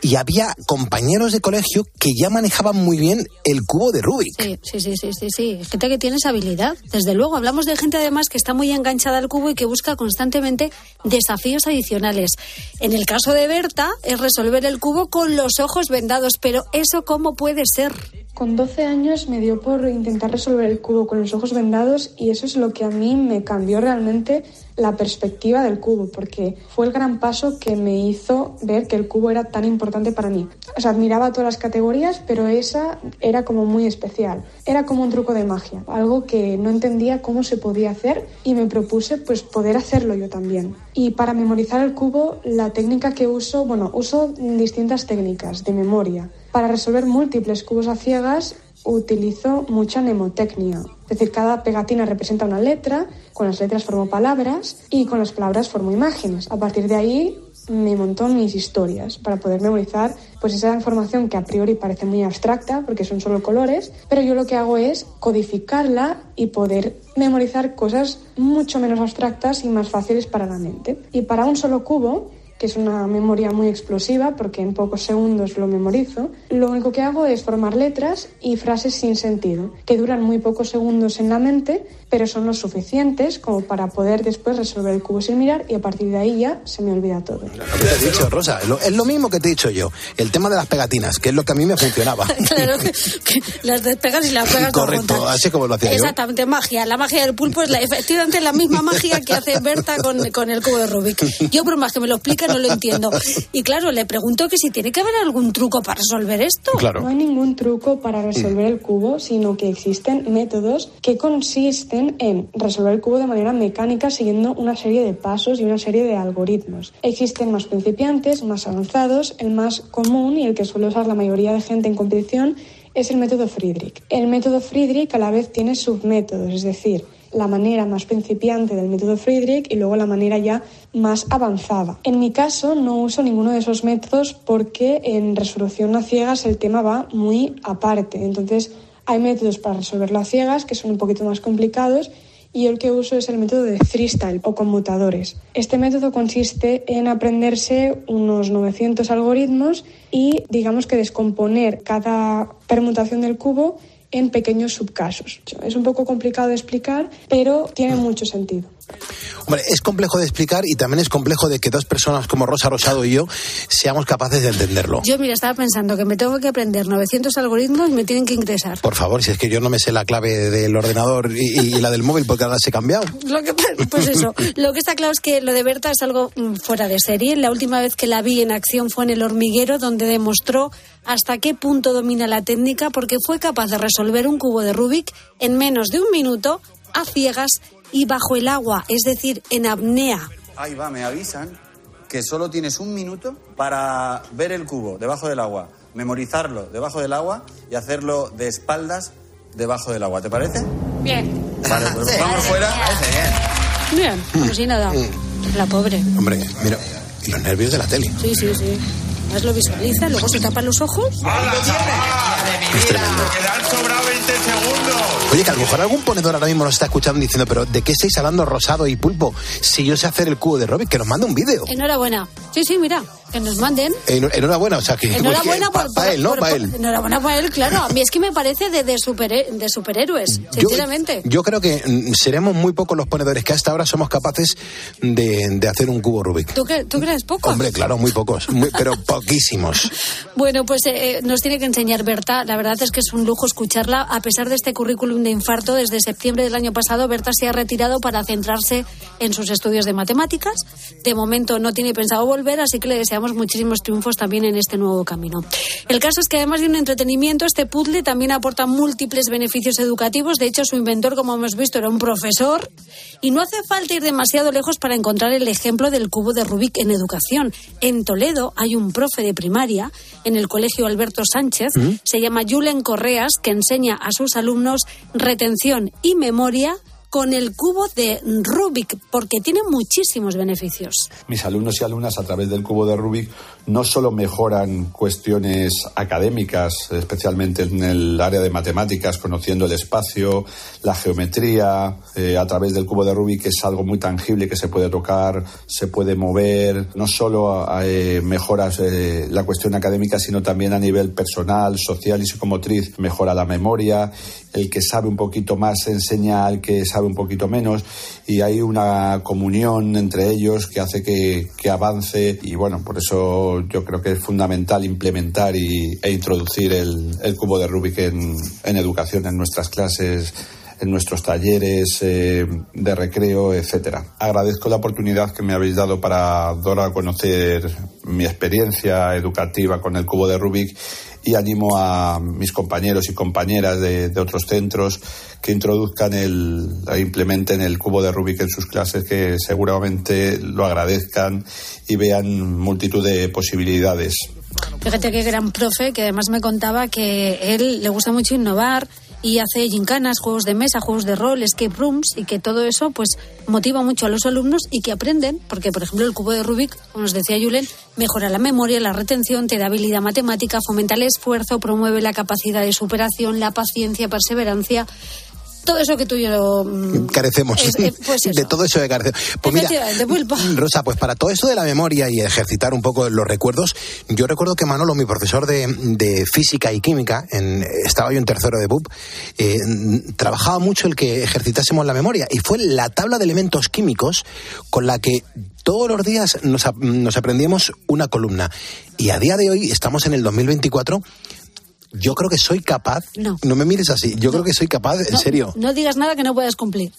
y había compañeros de colegio que ya manejaban muy bien el cubo de Rubik. Sí, sí, sí, sí, sí, gente que tiene esa habilidad. Desde luego, hablamos de gente además que está muy enganchada al cubo y que busca constantemente desafíos adicionales. En el caso de Berta, es resolver el cubo con los ojos vendados, pero ¿eso cómo puede ser? Con 12 años me dio por intentar resolver el cubo con los ojos vendados y eso es lo que a mí me cambió realmente la perspectiva del cubo, porque fue el gran paso que me hizo ver que el cubo era tan importante para mí. O sea, admiraba todas las categorías, pero esa era como muy especial. Era como un truco de magia, algo que no entendía cómo se podía hacer y me propuse pues poder hacerlo yo también. Y para memorizar el cubo, la técnica que uso, bueno, uso distintas técnicas de memoria. Para resolver múltiples cubos a ciegas utilizo mucha mnemotecnia. Es decir, cada pegatina representa una letra, con las letras formo palabras y con las palabras formo imágenes. A partir de ahí me montó mis historias para poder memorizar pues esa información que a priori parece muy abstracta porque son solo colores, pero yo lo que hago es codificarla y poder memorizar cosas mucho menos abstractas y más fáciles para la mente. Y para un solo cubo que es una memoria muy explosiva porque en pocos segundos lo memorizo, lo único que hago es formar letras y frases sin sentido, que duran muy pocos segundos en la mente, pero son lo suficientes como para poder después resolver el cubo sin mirar y a partir de ahí ya se me olvida todo. Lo que te he dicho, Rosa, lo- es lo mismo que te he dicho yo. El tema de las pegatinas, que es lo que a mí me funcionaba. Claro, que, que las despegas y las pegas Correcto, así como lo hacía yo. Exactamente, magia. La magia del pulpo es la, efectivamente la misma magia que hace Berta con, con el cubo de Rubik. Yo, por más que me lo explique, no lo entiendo. Y claro, le pregunto que si tiene que haber algún truco para resolver esto. No hay ningún truco para resolver el cubo, sino que existen métodos que consisten en resolver el cubo de manera mecánica siguiendo una serie de pasos y una serie de algoritmos. Existen más principiantes, más avanzados, el más común y el que suele usar la mayoría de gente en competición es el método Friedrich. El método Friedrich a la vez tiene submétodos, es decir, la manera más principiante del método Friedrich y luego la manera ya más avanzada. En mi caso no uso ninguno de esos métodos porque en resolución a ciegas el tema va muy aparte. Entonces hay métodos para resolverlo a ciegas que son un poquito más complicados y el que uso es el método de freestyle o conmutadores. Este método consiste en aprenderse unos 900 algoritmos y digamos que descomponer cada permutación del cubo en pequeños subcasos. Es un poco complicado de explicar, pero tiene mucho sentido. Hombre, es complejo de explicar y también es complejo de que dos personas como Rosa Rosado y yo seamos capaces de entenderlo. Yo, mira, estaba pensando que me tengo que aprender 900 algoritmos y me tienen que ingresar. Por favor, si es que yo no me sé la clave del ordenador y, y la del móvil porque ahora se ha cambiado. Lo que, pues eso, lo que está claro es que lo de Berta es algo mm, fuera de serie. La última vez que la vi en acción fue en el hormiguero, donde demostró hasta qué punto domina la técnica, porque fue capaz de resolver un cubo de Rubik en menos de un minuto, a ciegas y bajo el agua, es decir, en apnea. Ahí va, me avisan que solo tienes un minuto para ver el cubo debajo del agua, memorizarlo debajo del agua y hacerlo de espaldas debajo del agua. ¿Te parece? Bien. Vale, pues vamos fuera. Bien, como si nada. La pobre. Hombre, mira, y los nervios de la tele. Sí, sí, sí. Más lo visualiza, luego se tapa los ojos. Es tremendo. sobrado 20 segundos. Oye, que a lo mejor algún ponedor ahora mismo nos está escuchando diciendo, pero ¿de qué estáis hablando Rosado y Pulpo? Si yo sé hacer el cubo de Rubik, que nos mande un vídeo. Enhorabuena. Sí, sí, mira, que nos manden. En- enhorabuena, o sea que... Enhorabuena por, para él, ¿no? por- Para él. Enhorabuena para él, claro. A mí es que me parece de, de, superhe- de superhéroes, sinceramente. Yo creo que mm, seremos muy pocos los ponedores que hasta ahora somos capaces de, de hacer un cubo Rubik. ¿Tú, qué- ¿Tú crees poco? Hombre, claro, muy pocos, muy- pero poquísimos. Bueno, pues eh, eh, nos tiene que enseñar Berta. La verdad es que es un lujo escucharla. A pesar de este currículum de infarto, desde septiembre del año pasado, Berta se ha retirado para centrarse en sus estudios de matemáticas. De momento no tiene pensado volver, así que le deseamos muchísimos triunfos también en este nuevo camino. El caso es que además de un entretenimiento, este puzzle también aporta múltiples beneficios educativos. De hecho, su inventor, como hemos visto, era un profesor. Y no hace falta ir demasiado lejos para encontrar el ejemplo del cubo de Rubik en educación. En Toledo hay un profe de primaria en el colegio Alberto Sánchez, ¿Mm? se llama Julen Correas, que enseña a sus alumnos retención y memoria con el cubo de Rubik, porque tiene muchísimos beneficios. Mis alumnos y alumnas a través del cubo de Rubik no solo mejoran cuestiones académicas, especialmente en el área de matemáticas, conociendo el espacio, la geometría, eh, a través del cubo de Rubik es algo muy tangible que se puede tocar, se puede mover, no solo eh, mejoras eh, la cuestión académica, sino también a nivel personal, social y psicomotriz, mejora la memoria, el que sabe un poquito más enseña al que sabe un poquito menos y hay una comunión entre ellos que hace que, que avance y bueno, por eso yo creo que es fundamental implementar y, e introducir el, el cubo de Rubik en, en educación en nuestras clases en nuestros talleres eh, de recreo, etcétera. Agradezco la oportunidad que me habéis dado para dar a conocer mi experiencia educativa con el cubo de Rubik y animo a mis compañeros y compañeras de, otros centros que introduzcan el, implementen el cubo de Rubik en sus clases, que seguramente lo agradezcan y vean multitud de posibilidades. Fíjate qué gran profe, que además me contaba que él le gusta mucho innovar y hace gincanas, juegos de mesa, juegos de rol, escape rooms y que todo eso pues motiva mucho a los alumnos y que aprenden, porque por ejemplo el cubo de Rubik, como nos decía Julen, mejora la memoria, la retención, te da habilidad matemática, fomenta el esfuerzo, promueve la capacidad de superación, la paciencia, perseverancia. Todo eso que tú y yo mm, Carecemos Es- eh, pues de todo eso de carecemos. Pues mira. Rosa, pues para todo eso de la memoria y ejercitar un poco los recuerdos, yo recuerdo que Manolo, mi profesor de, de física y química, en, estaba yo en tercero de BUP, eh, trabajaba mucho el que ejercitásemos la memoria y fue la tabla de elementos químicos con la que todos los días nos, nos aprendíamos una columna. Y a día de hoy, estamos en el 2024, yo creo que soy capaz, No. me mires así, yo creo que soy capaz, en No, serio, No digas nada que no puedas cumplir.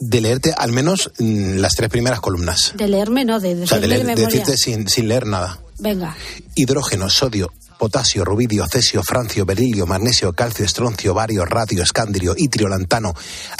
de leerte al menos mm, las tres primeras columnas. De leerme, no, de O sea, de, leer- de decirte sin, sin leer nada. Venga. Hidrógeno, sodio, potasio, rubidio, cesio, francio, berilio, magnesio, calcio, estroncio, bario, radio, escandrio, itrio, lantano,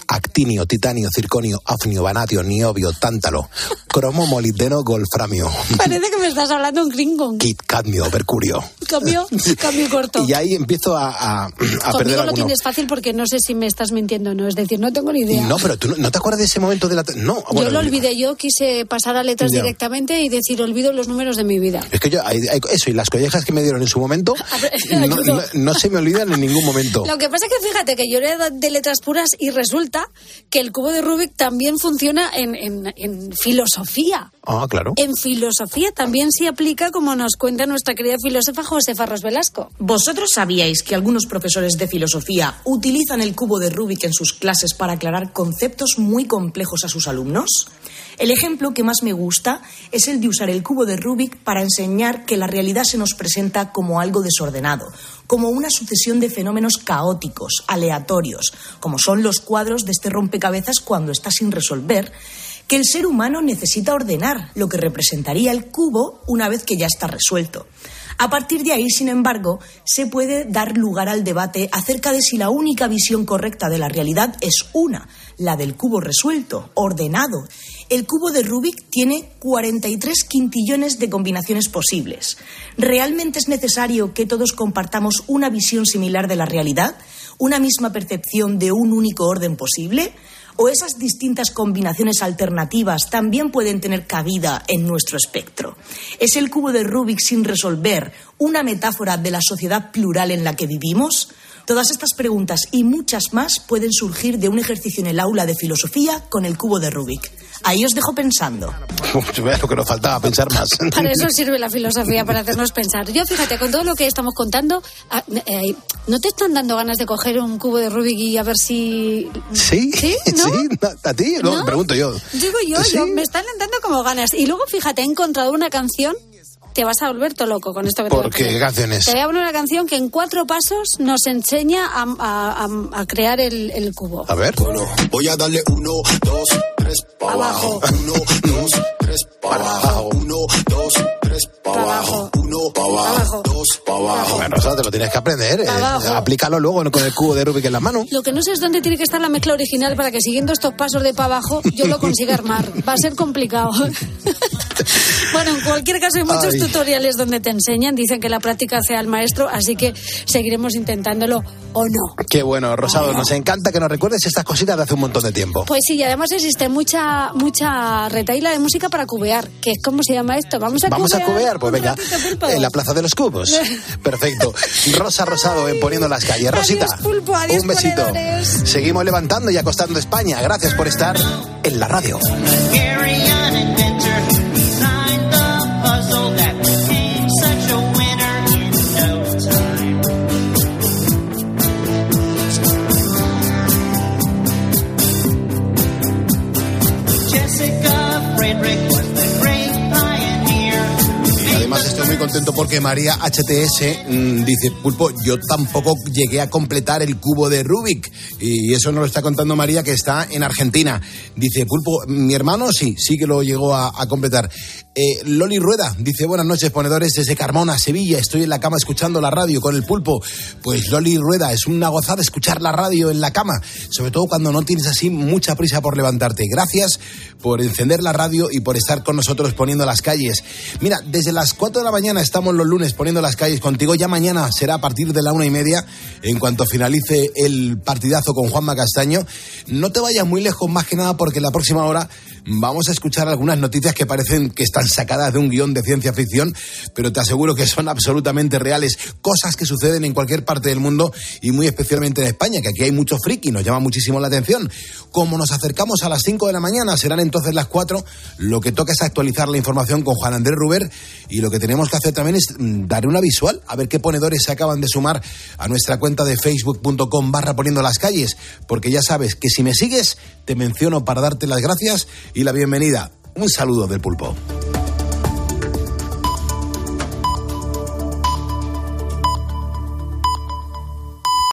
actinio, titanio, circonio, afnio, vanadio, niobio, tántalo, cromo, molibdeno, golframio, Parece que me estás hablando en gringo. kit, cadmio, mercurio. Cambio, cambio corto. Y ahí empiezo a, a- a perder Conmigo lo alguno. tienes fácil porque no sé si me estás mintiendo o no. Es decir, no tengo ni idea. No, pero tú no, ¿no te acuerdas de ese momento de la... No, yo bueno, lo olvidé, yo quise pasar a letras Ya. directamente y decir, olvido los números de mi vida. Es que yo, hay- hay- eso, y las collejas que me dieron en su momento, no, Ayudó. no- no se me olvidan en ningún momento. Lo que pasa es que fíjate que yo era de letras puras y resulta que el cubo de Rubik también funciona en, en- en filosofía. Ah, claro. En filosofía también se aplica, como nos cuenta nuestra querida filósofa Josefa Ros Velasco. ¿Vosotros sabíais que algunos profesores de filosofía utilizan el cubo de Rubik en sus clases para aclarar conceptos muy complejos a sus alumnos? El ejemplo que más me gusta es el de usar el cubo de Rubik para enseñar que la realidad se nos presenta como algo desordenado, como una sucesión de fenómenos caóticos, aleatorios, como son los cuadros de este rompecabezas cuando está sin resolver, que el ser humano necesita ordenar, lo que representaría el cubo una vez que ya está resuelto. A partir de ahí, sin embargo, se puede dar lugar al debate acerca de si la única visión correcta de la realidad es una, la del cubo resuelto, ordenado. El cubo de Rubik tiene 43 quintillones de combinaciones posibles. ¿Realmente es necesario que todos compartamos una visión similar de la realidad? ¿Una misma percepción de un único orden posible? ¿O esas distintas combinaciones alternativas también pueden tener cabida en nuestro espectro? ¿Es el cubo de Rubik sin resolver una metáfora de la sociedad plural en la que vivimos? Todas estas preguntas y muchas más pueden surgir de un ejercicio en el aula de filosofía con el cubo de Rubik. Ahí os dejo pensando. Lo que nos faltaba pensar más. Para eso sirve la filosofía, para hacernos pensar. Yo, fíjate, con todo lo que estamos contando, ah, eh, ¿no te están dando ganas de coger un cubo de Rubik y a ver si... ¿Sí? ¿Sí? ¿No? ¿Sí? ¿A ti? No, ¿No? pregunto yo. Digo yo, ¿Sí? yo, me están dando como ganas. Y luego, fíjate, he encontrado una canción, te vas a volver todo loco con esto que te voy a ¿Por qué? poner. ¿Qué canción es? Te voy a poner una canción que en cuatro pasos nos enseña a, a- a- a crear el, el cubo. A ver. Voy a darle uno, dos, tres, para abajo. Uno, dos, tres, para abajo. Uno, dos, tres, para abajo. Uno, para abajo. Dos, para abajo. Bueno, Rosa, te lo tienes que aprender. eh. Aplícalo luego con el cubo de Rubik en la mano. Lo que no sé es dónde tiene que estar la mezcla original para que siguiendo estos pasos de para abajo yo lo consiga armar. Va a ser complicado. bueno, en cualquier caso hay muchos Ay. tutoriales donde te enseñan, dicen que la práctica hace al maestro, así que seguiremos intentándolo o no. Qué bueno, Rosado. Nos encanta que nos recuerdes estas cositas de hace un montón de tiempo. Pues sí, y además existe mucha mucha retaila de música para cubear, que es como se llama esto. Vamos a Vamos a cubear. pues venga, ratito, en la Plaza de los Cubos. Perfecto. Rosa Rosado en Poniendo las calles. Rosita, pulpo, adiós, un besito. ponedores. Seguimos levantando y acostando España. Gracias por estar en la radio. Contento porque María HTS mm, dice, Pulpo, yo tampoco llegué a completar el cubo de Rubik. Y eso nos lo está contando María, que está en Argentina. Dice, Pulpo, mi hermano sí, sí que lo llegó a completar. Eh, Loli Rueda dice, buenas noches, ponedores desde Carmona, Sevilla. Estoy en la cama escuchando la radio con el pulpo. Pues Loli Rueda, es una gozada escuchar la radio en la cama, sobre todo cuando no tienes así mucha prisa por levantarte. Gracias por encender la radio y por estar con nosotros poniendo las calles. Mira, desde las 4 de la mañana estamos los lunes poniendo las calles contigo. Ya mañana será a partir de la una y media, en cuanto finalice el partidazo con Juanma Castaño. No te vayas muy lejos, más que nada, porque la próxima hora vamos a escuchar algunas noticias que parecen que están sacadas de un guion de ciencia ficción, pero te aseguro que son absolutamente reales. Cosas que suceden en cualquier parte del mundo y muy especialmente en España, que aquí hay mucho friki, nos llama muchísimo la atención. Como nos acercamos a las 5 de la mañana, serán entonces las 4, lo que toca es actualizar la información con Juan Andrés Ruber y lo que tenemos que hacer también es mm, dar una visual, a ver qué ponedores se acaban de sumar a nuestra cuenta de facebook.com barra poniendo las calles, porque ya sabes que si me sigues, te menciono para darte las gracias y la bienvenida. Un saludo del pulpo.